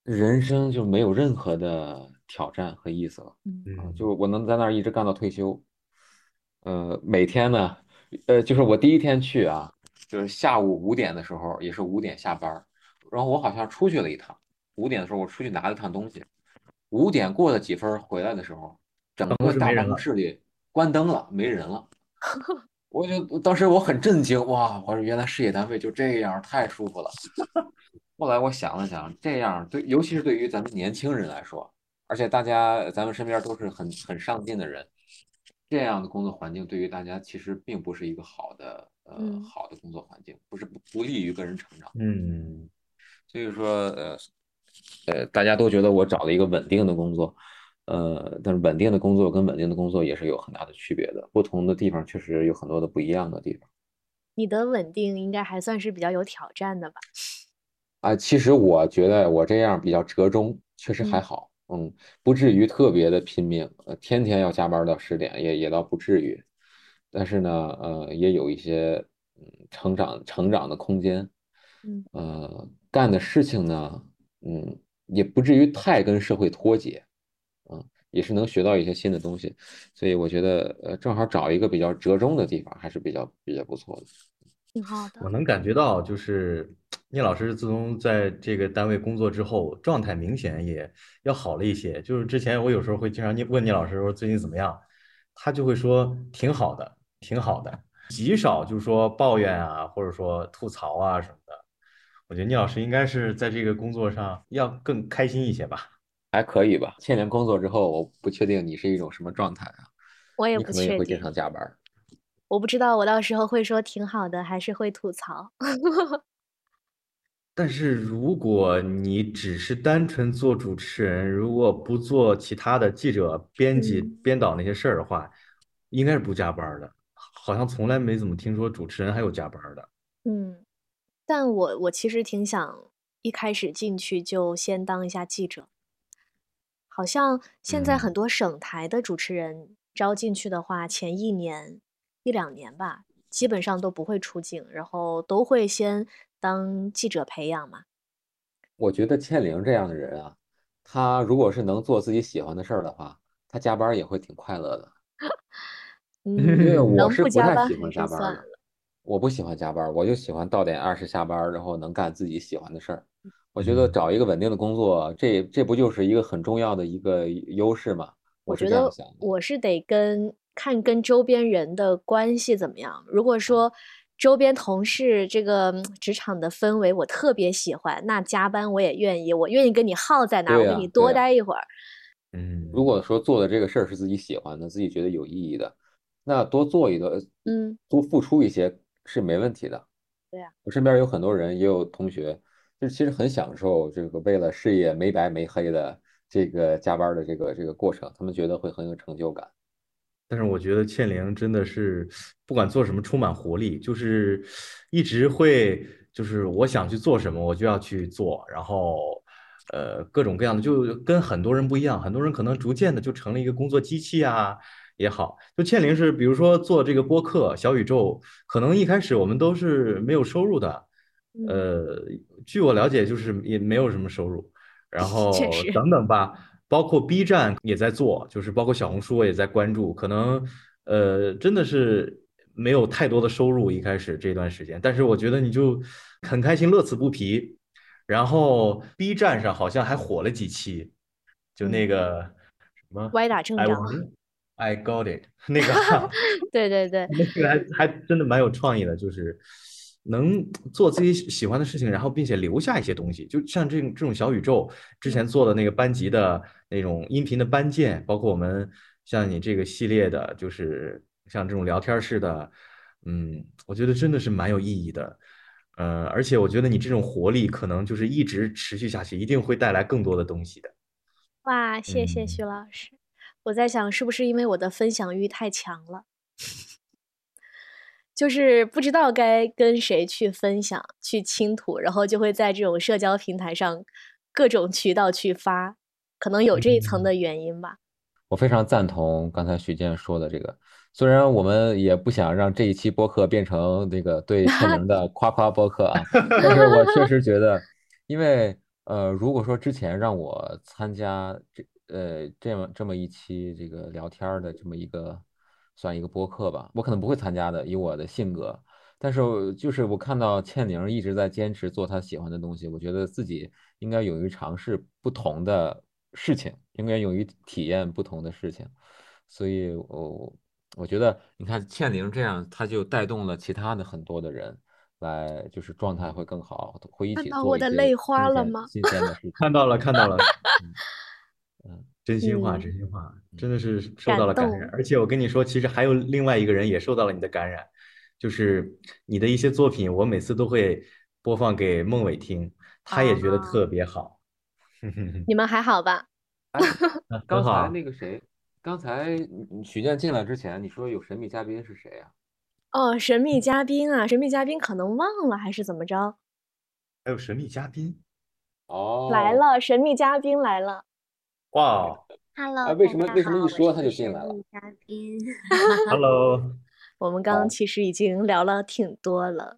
人生就没有任何的挑战和意思了。嗯，就我能在那儿一直干到退休。呃，每天呢，呃，就是我第一天去啊，就是下午五点的时候，也是五点下班，然后我好像出去了一趟，五点的时候我出去拿了趟东西。五点过了几分回来的时候，整个大办公室里关灯了，没人了。我就当时我很震惊，哇！我说原来事业单位就这样，太舒服了。后来我想了想，这样对，尤其是对于咱们年轻人来说，而且大家咱们身边都是很很上进的人，这样的工作环境对于大家其实并不是一个好的呃嗯好的工作环境，不是不不利于个人成长。嗯所以说，呃，呃，大家都觉得我找了一个稳定的工作，呃，但是稳定的工作跟稳定的工作也是有很大的区别的，不同的地方确实有很多的不一样的地方。你的稳定应该还算是比较有挑战的吧？啊，其实我觉得我这样比较折中，确实还嗯好，嗯，不至于特别的拼命，呃，天天要加班到十点，也也倒不至于，但是呢，呃，也有一些嗯成长成长的空间，嗯呃，干的事情呢，嗯，也不至于太跟社会脱节，嗯，也是能学到一些新的东西，所以我觉得，呃，正好找一个比较折中的地方，还是比较比较不错的。挺好的。我能感觉到，就是聂老师自从在这个单位工作之后，状态明显也要好了一些。就是之前我有时候会经常问聂老师说最近怎么样，他就会说挺好的，挺好的，极少就是说抱怨啊，或者说吐槽啊什么的。我觉得聂老师应该是在这个工作上要更开心一些吧。还可以吧。千年工作之后，我不确定你是一种什么状态啊，我也不你可能也确定，会经常加班。我不知道我到时候会说挺好的，还是会吐槽。但是如果你只是单纯做主持人，如果不做其他的记者、编辑、嗯编导那些事儿的话，应该是不加班儿的。好像从来没怎么听说主持人还有加班儿的。嗯，但我我其实挺想一开始进去就先当一下记者。好像现在很嗯，多省台的主持人招进去的话，前一年一两年吧，基本上都不会出镜，然后都会先当记者培养嘛。我觉得倩玲这样的人啊，他如果是能做自己喜欢的事儿的话，他加班儿也会挺快乐的。因为嗯，我是不太喜欢加班儿的，算了。我不喜欢加班儿，我就喜欢到点二十下班儿，然后能干自己喜欢的事儿。我觉得嗯，找一个稳定的工作，这这不就是一个很重要的一个优势吗？我是我觉得这样想的。我是得跟看跟周边人的关系怎么样。如果啊，说周边同事这个嗯职场的氛围我特别喜欢，那加班我也愿意，我愿意跟你耗在那儿，我跟你多。待一会儿。如嗯，果说做的这个事儿是自己喜欢的，自己觉得有意义的，那多做一个，嗯，多付出一些是没问题的。对呀，我身边有很多人，也有同学，就是其实很享受这个为了事业没白没黑的这个加班的这个这个过程，他们觉得会很有成就感。但是我觉得倩玲真的是不管做什么充满活力，就是一直会就是我想去做什么我就要去做，然后呃各种各样的就跟很多人不一样，很多人可能逐渐的就成了一个工作机器啊也好，就倩玲是比如说做这个播客小宇宙，可能一开始我们都是没有收入的，嗯，呃，据我了解就是也没有什么收入。然 后，等等吧，包括 B 站也在做，就是包括小红书我也在关注，可能呃真的是没有太多的收入一开始这段时间，但是我觉得你就很开心，乐此不疲。然后 B 站上好像还火了几期，就那嗯，个什么歪打正着。I got it 那个 对对对，那个还还真的蛮有创意的，就是能做自己喜喜欢的事情，然后并且留下一些东西。就像这种这种小宇宙之前嗯做的那个班级的那种音频的班件，包括我们像你这个系列的，就是像这种聊天式的，嗯，我觉得真的是蛮有意义的。呃，而且我觉得你这种活力可能就是一直持续下去，一定会带来更多的东西的。哇，谢谢徐嗯。老师。我在想，是不是因为我的分享欲太强了，就是不知道该跟谁去分享、去倾吐，然后就会在这种社交平台上各种渠道去发，可能有这一层嗯的原因吧。我非常赞同刚才许健说的这个，虽然我们也不想让这一期播客变成那个对 倩玲的夸夸播客啊，但是我确实觉得，因为呃，如果说之前让我参加这呃这么这么一期这个聊天儿的这么一个算一个播客吧，我可能不会参加的，以我的性格。但是就是我看到倩玲一直在坚持做她喜欢的东西，我觉得自己应该勇于尝试不同的事情，应该勇于体验不同的事情。所以我我觉得，你看倩玲这样，她就带动了其他的很多的人来，就是状态会更好，会一起看到做一些我的泪花新鲜了吗？新鲜的事情。看到了，看到了。嗯真心话，嗯真心话，真的是受到了感染。感而且我跟你说，其实还有另外一个人也受到了你的感染，就是你的一些作品，我每次都会播放给孟伟听，他也觉得啊特别好。你们还好吧？刚才那个谁，刚才许健进来之前，你说有神秘嘉宾是谁呀？哦，神秘嘉宾啊，神秘嘉宾可能忘了还是怎么着？还有神秘嘉宾，哦，来了，神秘嘉宾来了。哇。哦 Hello，啊为什么为什么一说他就进来了？嘉宾，，Hello，我们刚刚其实已经聊了挺多了，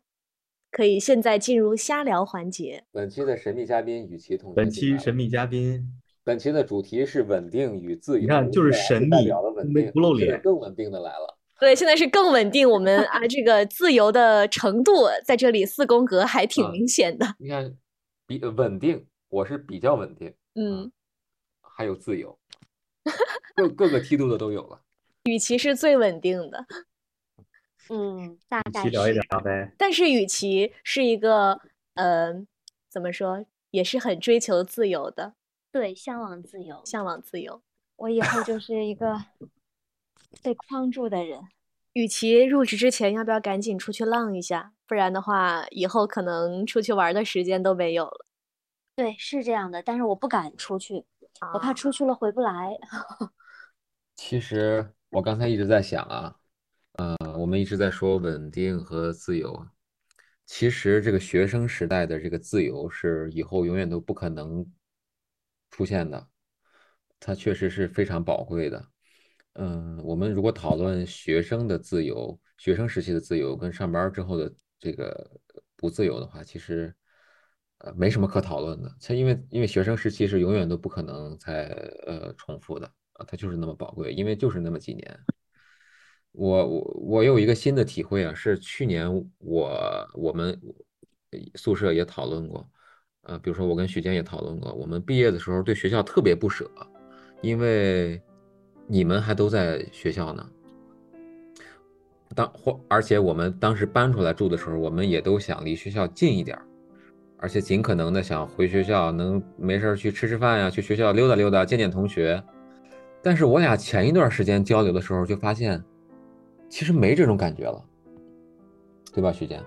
可以现在进入瞎聊环节。本期的神秘嘉宾与其同本期神秘嘉宾，本期的主题是稳定与自由，你看就是神秘没不露脸更稳定的来了。对，现在是更稳定，我们啊这个自由的程度在这里四宫格还挺啊明显的。你看，比呃稳定，我是比较稳定，嗯，还有自由，各各个梯度的都有了。雨琦是最稳定的，嗯，大一概聊一是聊呗。但是雨琦是一个呃怎么说，也是很追求自由的，对，向往自由。向往自由。我以后就是一个 被框住的人。雨琦入职之前要不要赶紧出去浪一下？不然的话，以后可能出去玩的时间都没有了。对，是这样的，但是我不敢出去，我怕啊出去了回不来。其实我刚才一直在想啊，呃，我们一直在说稳定和自由啊。其实这个学生时代的这个自由是以后永远都不可能出现的，它确实是非常宝贵的。嗯，我们如果讨论学生的自由，学生时期的自由跟上班之后的这个不自由的话，其实呃没什么可讨论的。它因为因为学生时期是永远都不可能再呃重复的啊，它就是那么宝贵，因为就是那么几年。我我我有一个新的体会啊，是去年我我们宿舍也讨论过，呃，比如说我跟许健也讨论过，我们毕业的时候对学校特别不舍，因为你们还都在学校呢。当或而且我们当时搬出来住的时候，我们也都想离学校近一点儿，而且尽可能的想回学校，能没事儿去吃吃饭呀，去学校溜达溜达，见见同学。但是我俩前一段时间交流的时候，就发现其实没这种感觉了，对吧，徐健？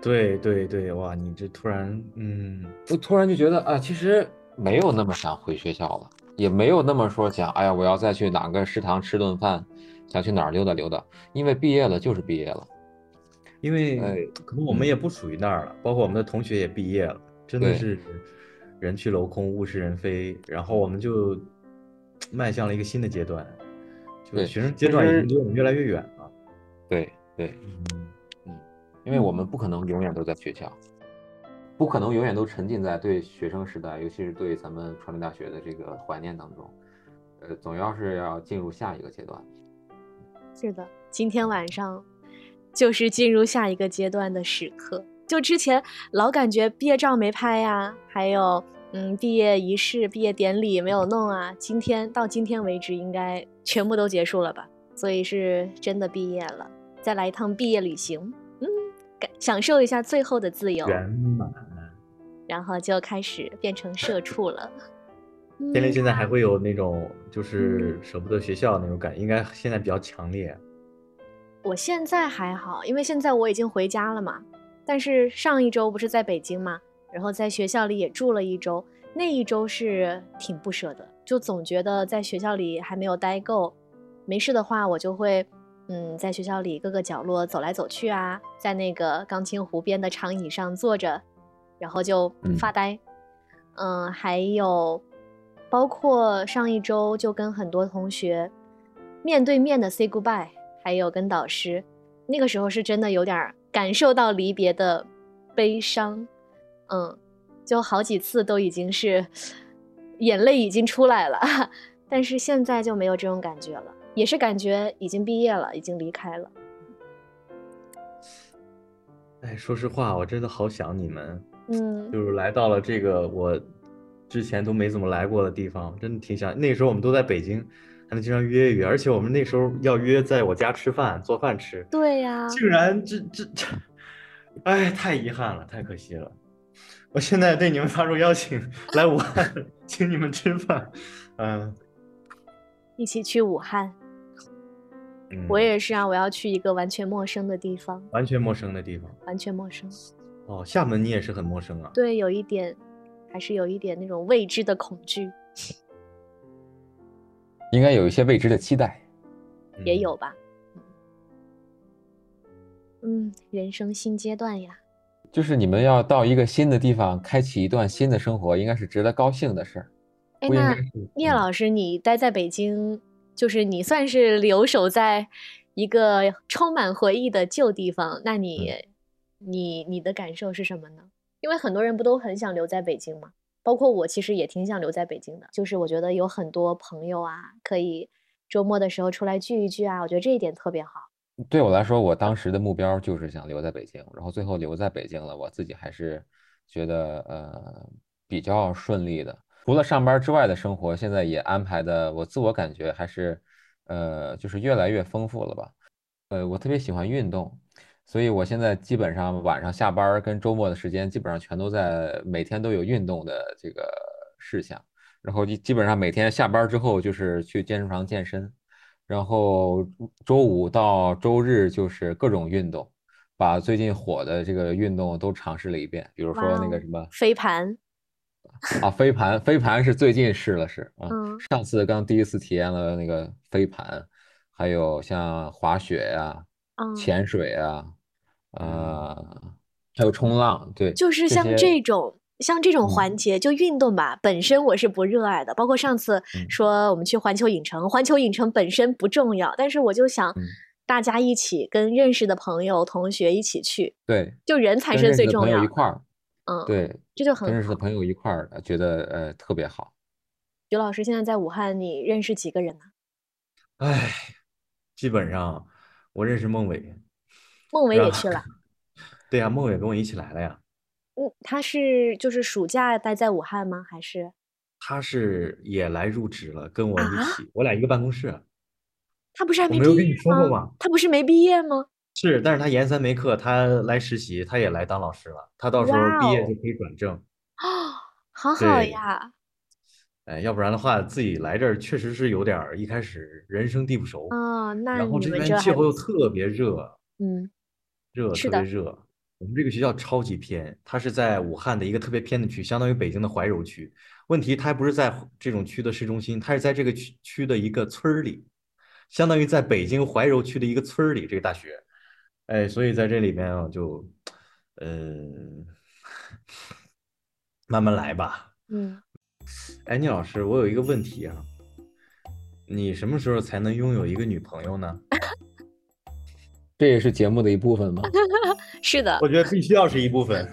对对对，哇，你这突然，嗯，我突然就觉得啊，其实没有那么想回学校了，也没有那么说想，哎呀，我要再去哪个食堂吃顿饭，想去哪儿溜达溜达，因为毕业了就是毕业了。因为哎可能我们也不属于那儿了，包括我们的同学也毕业了，真的是人去楼空，物是人非，然后我们就迈向了一个新的阶段，就对学生阶段已经离我们越来越远了。对对，嗯，因为我们不可能永远都在学校，不可能永远都沉浸在对学生时代，尤其是对咱们传媒大学的这个怀念当中，呃，总要是要进入下一个阶段。是的，今天晚上就是进入下一个阶段的时刻。就之前老感觉毕业照没拍呀，还有嗯毕业仪式、毕业典礼没有弄啊。今天到今天为止，应该全部都结束了吧？所以是真的毕业了，再来一趟毕业旅行，嗯，感享受一下最后的自由，圆满。然后就开始变成社 畜了。天灵嗯现在还会有那种就是舍不得学校那种感，应该现在比较强烈。我现在还好，因为现在我已经回家了嘛。但是上一周不是在北京嘛，然后在学校里也住了一周，那一周是挺不舍的，就总觉得在学校里还没有待够。没事的话，我就会嗯在学校里各个角落走来走去啊，在那个钢琴湖边的长椅上坐着，然后就嗯发呆。嗯，还有包括上一周就跟很多同学面对面的 say goodbye，还有跟导师，那个时候是真的有点感受到离别的悲伤，嗯，就好几次都已经是眼泪已经出来了，但是现在就没有这种感觉了，也是感觉已经毕业了，已经离开了。哎，说实话，我真的好想你们，嗯，就是来到了这个我之前都没怎么来过的地方，真的挺想。那时候我们都在北京，还能经常约一约，而且我们那时候要约在我家吃饭，做饭吃，对呀、竟然这这这，哎，太遗憾了，太可惜了。我现在对你们发出邀请，来武汉 请你们吃饭，嗯，一起去武汉。嗯，我也是啊，我要去一个完全陌生的地方，完全陌生的地方。完全陌生。哦，厦门你也是很陌生啊。对，有一点，还是有一点那种未知的恐惧，应该有一些未知的期待。嗯也有吧。嗯，人生新阶段呀。就是你们要到一个新的地方，开启一段新的生活，应该是值得高兴的事儿，哎，那不应该是嗯聂老师，你待在北京，就是你算是留守在一个充满回忆的旧地方，那你、嗯你你的感受是什么呢？因为很多人不都很想留在北京吗？包括我，其实也挺想留在北京的。就是我觉得有很多朋友啊，可以周末的时候出来聚一聚啊，我觉得这一点特别好。对我来说，我当时的目标就是想留在北京，然后最后留在北京了，我自己还是觉得呃比较顺利的。除了上班之外的生活，现在也安排的，我自我感觉还是呃就是越来越丰富了吧。呃，我特别喜欢运动，所以我现在基本上晚上下班儿跟周末的时间，基本上全都在每天都有运动的这个事项，然后基基本上每天下班儿之后就是去健身房健身。然后周五到周日就是各种运动，把最近火的这个运动都尝试了一遍，比如说那个什么飞盘，啊飞盘，飞盘是最近试了试啊，嗯上次刚第一次体验了那个飞盘，还有像滑雪呀、嗯，潜水啊，呃，还有冲浪，对，就是像这种。像这种嗯环节，就运动吧，本身我是不热爱的。包括上次嗯说我们去环球影城，环球影城本身不重要，但是我就想嗯大家一起跟认识的朋友、同学一起去，对，就人才跟是认识的朋友最重要的。一块儿，嗯，，对，这就很好。认识的朋友一块儿，觉得呃特别好。刘老师现在在武汉，你认识几个人呢？哎，基本上我认识孟伟，孟伟也去了。对呀，孟伟跟我一起来了呀。嗯，他是就是暑假待在武汉吗？还是他是也来入职了，跟我一啊起，我俩一个办公室。他不是还我没有跟你没毕业说过吗？他不是没毕业吗？是，但是他研三没课，他来实习，他也来当老师了。他到时候毕业就可以转正。哦，好好呀。哎，要不然的话，自己来这儿确实是有点儿一开始人生地不熟，啊，那然后这边气候又特别热，嗯，热特别热。我们这个学校超级偏，它是在武汉的一个特别偏的区，相当于北京的怀柔区。问题它还不是在这种区的市中心，它是在这个区区的一个村里，相当于在北京怀柔区的一个村里。这个大学，哎，所以在这里面啊，就，嗯、慢慢来吧。嗯，哎，聂老师，我有一个问题啊，你什么时候才能拥有一个女朋友呢？这也是节目的一部分吗？是的，我觉得必须要是一部分。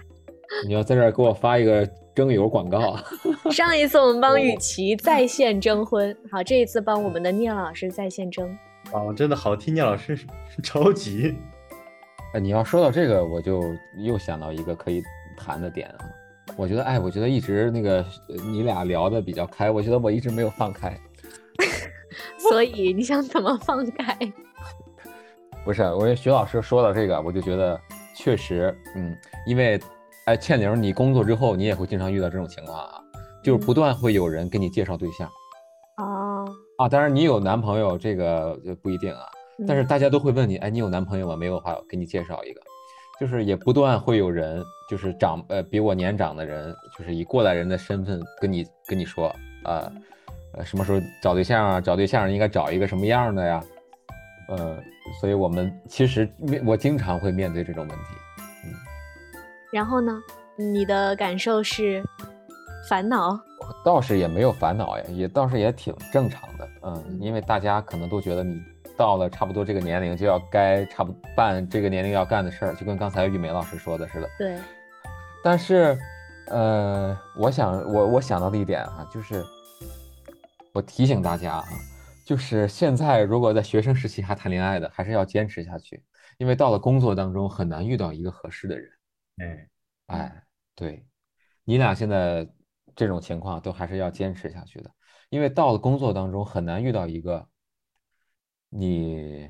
你要在这儿给我发一个征友广告啊。上一次我们帮雨哦琦在线征婚，好，这一次帮我们的聂老师在线征。哦，真的好替聂老师着急。哎，你要说到这个，我就又想到一个可以谈的点啊。我觉得，哎，我觉得一直那个呃你俩聊的比较开，我觉得我一直没有放开。所以你想怎么放开？不是，我觉得徐老师说到这个，我就觉得确实，嗯，因为，哎，倩玲，你工作之后，你也会经常遇到这种情况啊，就是不断会有人给你介绍对象哦，啊。当然，你有男朋友这个就不一定啊，但是嗯大家都会问你，哎，你有男朋友吗？没有的话，给你介绍一个。就是也不断会有人，就是长呃比我年长的人，就是以过来人的身份跟你跟你说，啊，呃什么时候找对象啊？找对象应该找一个什么样的呀？呃，所以我们其实面我经常会面对这种问题。嗯然后呢？你的感受是烦恼？倒是也没有烦恼呀，也倒是也挺正常的，嗯嗯，因为大家可能都觉得你到了差不多这个年龄就要该差不办这个年龄要干的事儿，就跟刚才玉梅老师说的似的。对，但是，呃，我想我我想到的一点啊，就是我提醒大家啊，就是现在如果在学生时期还谈恋爱的，还是要坚持下去，因为到了工作当中很难遇到一个合适的人。嗯，哎，对，你俩现在这种情况都还是要坚持下去的，因为到了工作当中很难遇到一个你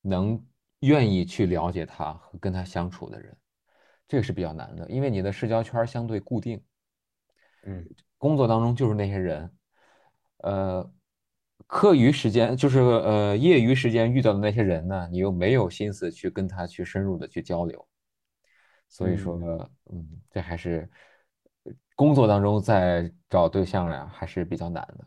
能愿意去了解他和跟他相处的人，这个是比较难的，因为你的社交圈儿相对固定，嗯，工作当中就是那些人，呃，课余时间就是呃业余时间遇到的那些人呢，你又没有心思去跟他去深入的去交流，所以说嗯，这还是工作当中在找对象呀，还是比较难的。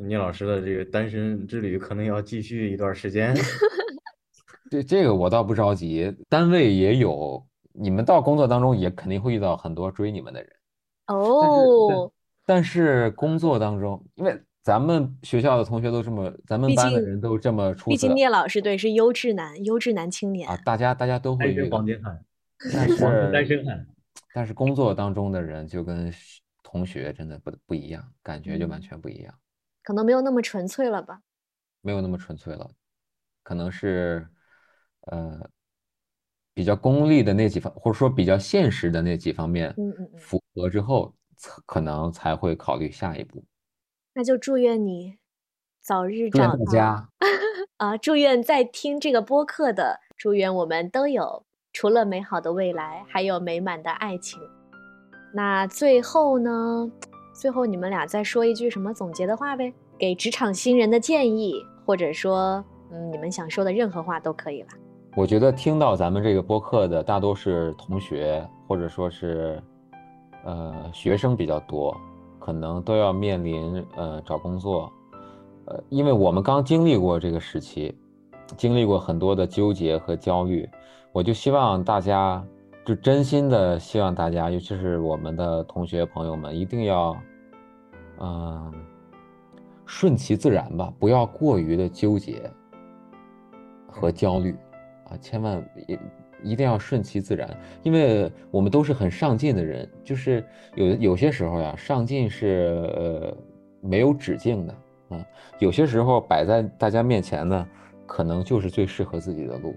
聂老师的这个单身之旅可能要继续一段时间。对这个我倒不着急，单位也有，你们到工作当中也肯定会遇到很多追你们的人。哦。但是工作当中，因为咱们学校的同学都这么，咱们班的人都这么出色。毕竟聂老师对是优质男，优质男青年啊，大家大家都会遇到。但是单身汉。但是工作当中的人就跟同学真的不不一样，感觉就完全不一样。可能没有那么纯粹了吧？没有那么纯粹了，可能是，呃，比较功利的那几方，或者说比较现实的那几方面，嗯嗯嗯，符合之后，可能才会考虑下一步。那就祝愿你早日找到。大家啊，祝愿在听这个播客的，祝愿我们都有除了美好的未来，还有美满的爱情。那最后呢？最后，你们俩再说一句什么总结的话呗？给职场新人的建议，或者说，嗯，你们想说的任何话都可以了。我觉得听到咱们这个播客的大多是同学，或者说是，呃，学生比较多，可能都要面临呃找工作，呃，因为我们刚经历过这个时期，经历过很多的纠结和焦虑，我就希望大家。就真心的希望大家，尤其是我们的同学朋友们，一定要，嗯，顺其自然吧，不要过于的纠结和焦虑啊，千万也一定要顺其自然，因为我们都是很上进的人，就是有有些时候呀，上进是呃没有止境的啊，有些时候摆在大家面前呢，可能就是最适合自己的路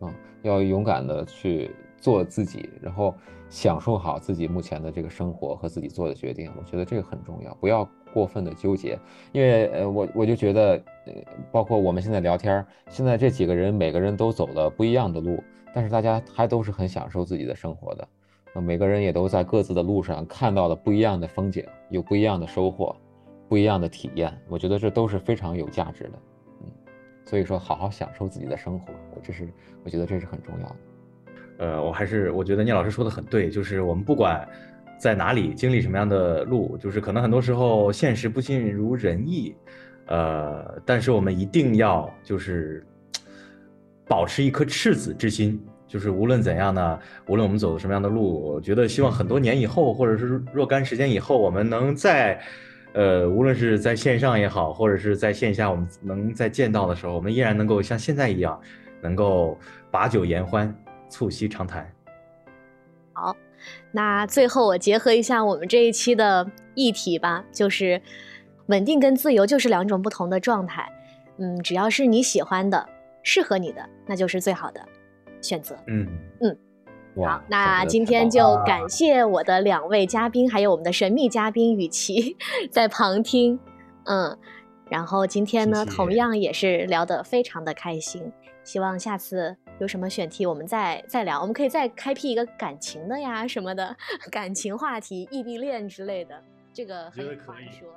啊，要勇敢的去。做自己，然后享受好自己目前的这个生活和自己做的决定，我觉得这个很重要，不要过分的纠结。因为呃，我我就觉得，呃，包括我们现在聊天，现在这几个人每个人都走了不一样的路，但是大家还都是很享受自己的生活的。那每个人也都在各自的路上看到了不一样的风景，有不一样的收获，不一样的体验。我觉得这都是非常有价值的。嗯，所以说好好享受自己的生活，这是我觉得这是很重要的。呃，我还是我觉得聂老师说的很对，就是我们不管在哪里经历什么样的路，就是可能很多时候现实不尽如人意，呃，但是我们一定要就是保持一颗赤子之心，就是无论怎样呢，无论我们走什么样的路，我觉得希望很多年以后，或者是若干时间以后，我们能在呃，无论是在线上也好，或者是在线下，我们能再见到的时候，我们依然能够像现在一样，能够把酒言欢。促膝长谈。好，那最后我结合一下我们这一期的议题吧，就是稳定跟自由就是两种不同的状态。嗯，只要是你喜欢的、适合你的，那就是最好的选择。嗯嗯，好，那今天就感谢我的两位嘉宾，还有我们的神秘嘉宾雨琦 在旁听。嗯，然后今天呢，同样也是聊得非常的开心。希望下次有什么选题，我们再再聊。我们可以再开辟一个感情的呀，什么的 感情话题、异地恋之类的，这个很有话说。